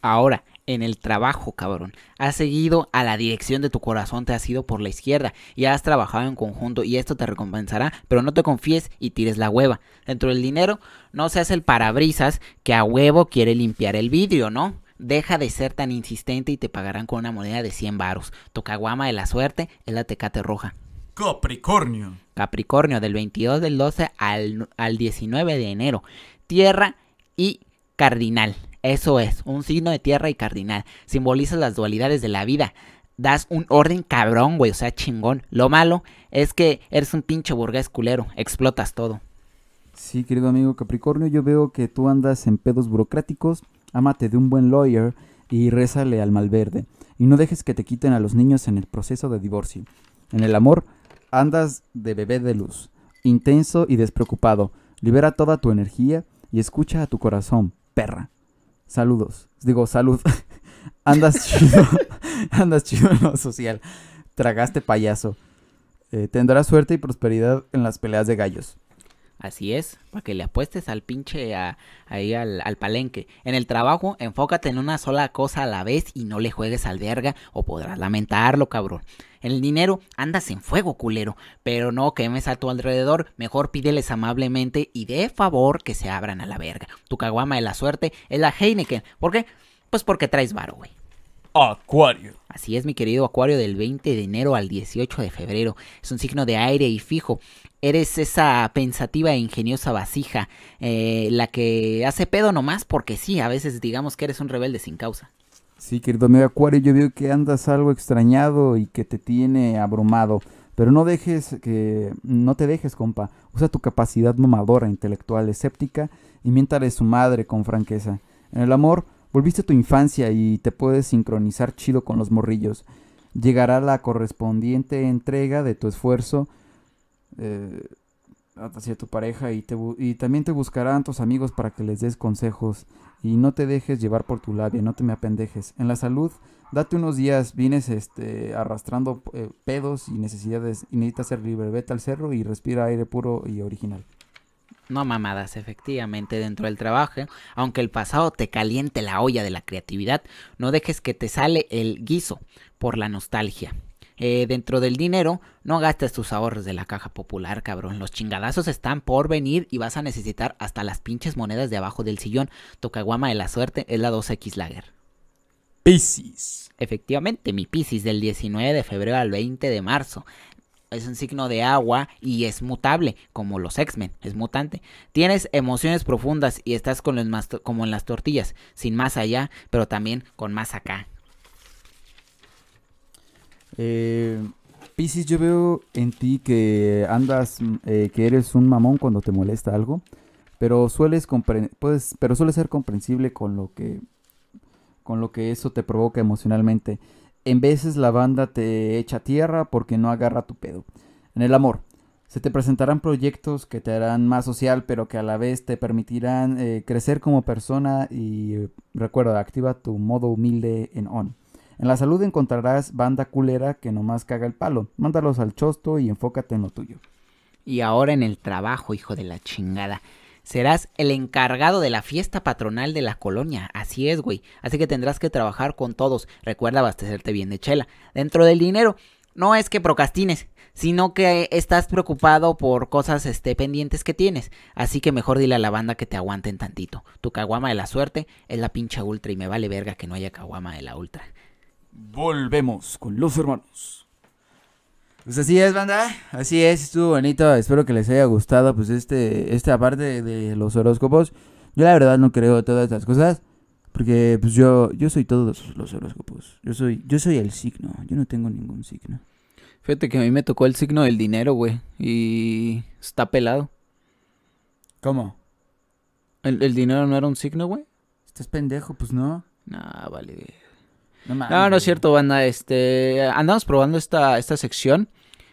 Ahora, en el trabajo, cabrón. Has seguido a la dirección de tu corazón, te has ido por la izquierda y has trabajado en conjunto y esto te recompensará, pero no te confíes y tires la hueva. Dentro del dinero, no seas el parabrisas que a huevo quiere limpiar el vidrio, ¿no? Deja de ser tan insistente y te pagarán con una moneda de 100 varos. Tu caguama de la suerte es la tecate roja. Capricornio. Capricornio del 22 del 12 al, al 19 de enero. Tierra y cardinal. Eso es, un signo de tierra y cardinal. Simbolizas las dualidades de la vida. Das un orden cabrón, güey, o sea, chingón. Lo malo es que eres un pinche burgués culero. Explotas todo. Sí, querido amigo Capricornio, yo veo que tú andas en pedos burocráticos. Ámate de un buen lawyer y rézale al malverde. Y no dejes que te quiten a los niños en el proceso de divorcio. En el amor, andas de bebé de luz, intenso y despreocupado. Libera toda tu energía y escucha a tu corazón, perra. Saludos. Digo, salud. andas chido. andas chido en lo social. Tragaste payaso. Eh, tendrás suerte y prosperidad en las peleas de gallos. Así es, para que le apuestes al pinche a- ahí al, al palenque. En el trabajo, enfócate en una sola cosa a la vez y no le juegues al verga o podrás lamentarlo, cabrón. En el dinero andas en fuego, culero, pero no quemes a tu alrededor, mejor pídeles amablemente y de favor que se abran a la verga. Tu caguama de la suerte es la Heineken. ¿Por qué? Pues porque traes varo, güey. Acuario. Así es, mi querido Acuario, del 20 de enero al 18 de febrero. Es un signo de aire y fijo. Eres esa pensativa e ingeniosa vasija, eh, la que hace pedo nomás porque sí, a veces digamos que eres un rebelde sin causa. Sí, querido amigo Acuario, yo veo que andas algo extrañado y que te tiene abrumado. Pero no dejes que. No te dejes, compa. Usa tu capacidad mamadora, intelectual, escéptica y miéntale su madre con franqueza. En el amor, volviste a tu infancia y te puedes sincronizar chido con los morrillos. Llegará la correspondiente entrega de tu esfuerzo eh, hacia tu pareja y, te, y también te buscarán tus amigos para que les des consejos. Y no te dejes llevar por tu labia, no te me apendejes. En la salud, date unos días, vienes este, arrastrando eh, pedos y necesidades y necesitas ser libre. Al cerro y respira aire puro y original. No mamadas, efectivamente, dentro del trabajo, aunque el pasado te caliente la olla de la creatividad, no dejes que te sale el guiso por la nostalgia. Eh, dentro del dinero, no gastes tus ahorros de la caja popular, cabrón. Los chingadazos están por venir y vas a necesitar hasta las pinches monedas de abajo del sillón. Tu caguama de la suerte es la 2X Lager. Piscis. Efectivamente, mi Piscis del 19 de febrero al 20 de marzo. Es un signo de agua y es mutable, como los X-Men, es mutante. Tienes emociones profundas y estás con los como en las tortillas, sin más allá, pero también con más acá. Eh, Piscis, yo veo en ti que andas, eh, que eres un mamón cuando te molesta algo, pero sueles puedes, pero suele ser comprensible con lo que, con lo que eso te provoca emocionalmente. En veces la banda te echa tierra porque no agarra tu pedo. En el amor, se te presentarán proyectos que te harán más social, pero que a la vez te permitirán eh, crecer como persona y recuerda, activa tu modo humilde en on. En la salud encontrarás banda culera que nomás caga el palo. Mándalos al chosto y enfócate en lo tuyo. Y ahora en el trabajo, hijo de la chingada. Serás el encargado de la fiesta patronal de la colonia. Así es, güey. Así que tendrás que trabajar con todos. Recuerda abastecerte bien de chela. Dentro del dinero, no es que procrastines, sino que estás preocupado por cosas este, pendientes que tienes. Así que mejor dile a la banda que te aguanten tantito. Tu caguama de la suerte es la pincha ultra y me vale verga que no haya caguama de la ultra. Volvemos con los hermanos. Pues así es, banda. Así es, estuvo bonito. Espero que les haya gustado, pues, este, esta parte de los horóscopos. Yo la verdad no creo todas estas cosas. Porque, pues, yo, yo soy todos los horóscopos. Yo soy, yo soy el signo. Yo no tengo ningún signo. Fíjate que a mí me tocó el signo del dinero, güey. Y está pelado. ¿Cómo? ¿El, el dinero no era un signo, güey? ¿Estás pendejo? Pues no. Nah, vale. No, No, es cierto, banda. Este, andamos probando esta, esta sección.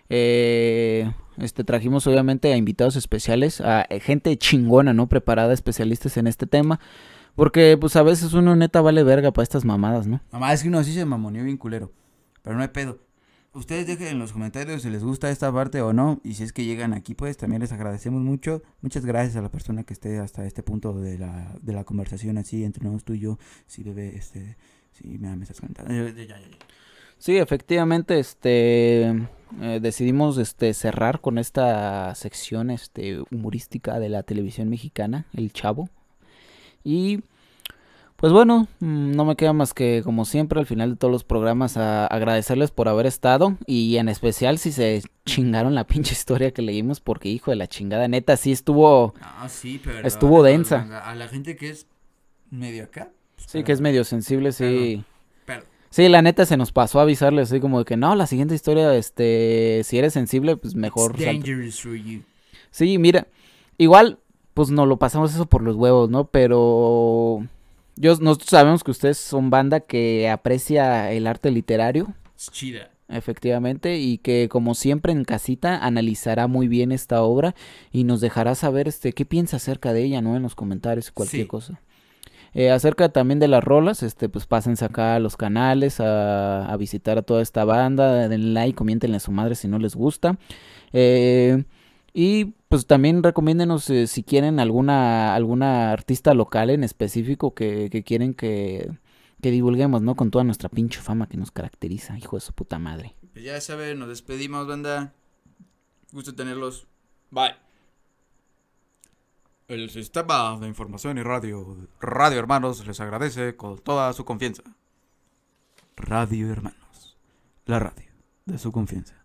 Eh, este, trajimos obviamente a invitados especiales, a eh, gente chingona, ¿no? Preparada, especialistas en este tema. Porque, pues, a veces uno neta vale verga para estas mamadas, ¿no? Mamá, es que uno sí se mamoneó bien culero. Pero no hay pedo. Ustedes dejen en los comentarios si les gusta esta parte o no. Y si es que llegan aquí, pues también les agradecemos mucho. Muchas gracias a la persona que esté hasta este punto de la, de la conversación así entre nosotros tú y yo. Si bebé, este. Si me, me estás comentando. Ya, ya, ya, ya. Sí, efectivamente, este, eh, decidimos, este, cerrar con esta sección, este, humorística de la televisión mexicana, El Chavo. Y, pues bueno, mm, no me queda más que, como siempre, al final de todos los programas, a- agradecerles por haber estado. Y en especial si se chingaron la pinche historia que leímos, porque hijo de la chingada, neta, sí estuvo, No, sí, pero. Estuvo densa. A la gente que es medio acá. Sí que es medio sensible, sí. Pero. Sí, la neta se nos pasó a avisarles así como de que no, la siguiente historia, este, si eres sensible, pues mejor. It's salte". dangerous for you. Sí, mira, igual, pues nos lo pasamos eso por los huevos, ¿no? Pero yo, nosotros sabemos que ustedes son banda que aprecia el arte literario, Es chida. efectivamente, y que como siempre en casita analizará muy bien esta obra y nos dejará saber este qué piensa acerca de ella, ¿no? En los comentarios, cualquier Sí. cosa. Eh, acerca también de las rolas, este, pues pásense acá a los canales a, visitar a toda esta banda, den like, comiéntenle a su madre si no les gusta. Eh, y pues también recomiéndenos eh, si quieren alguna, alguna artista local en específico que, que quieren que, que divulguemos, ¿no? Con toda nuestra pinche fama que nos caracteriza, hijo de su puta madre. Pues ya saben, nos despedimos, banda. Gusto tenerlos. Bye. El sistema de información y radio, Radio Hermanos, les agradece con toda su confianza. Radio Hermanos. La radio de su confianza.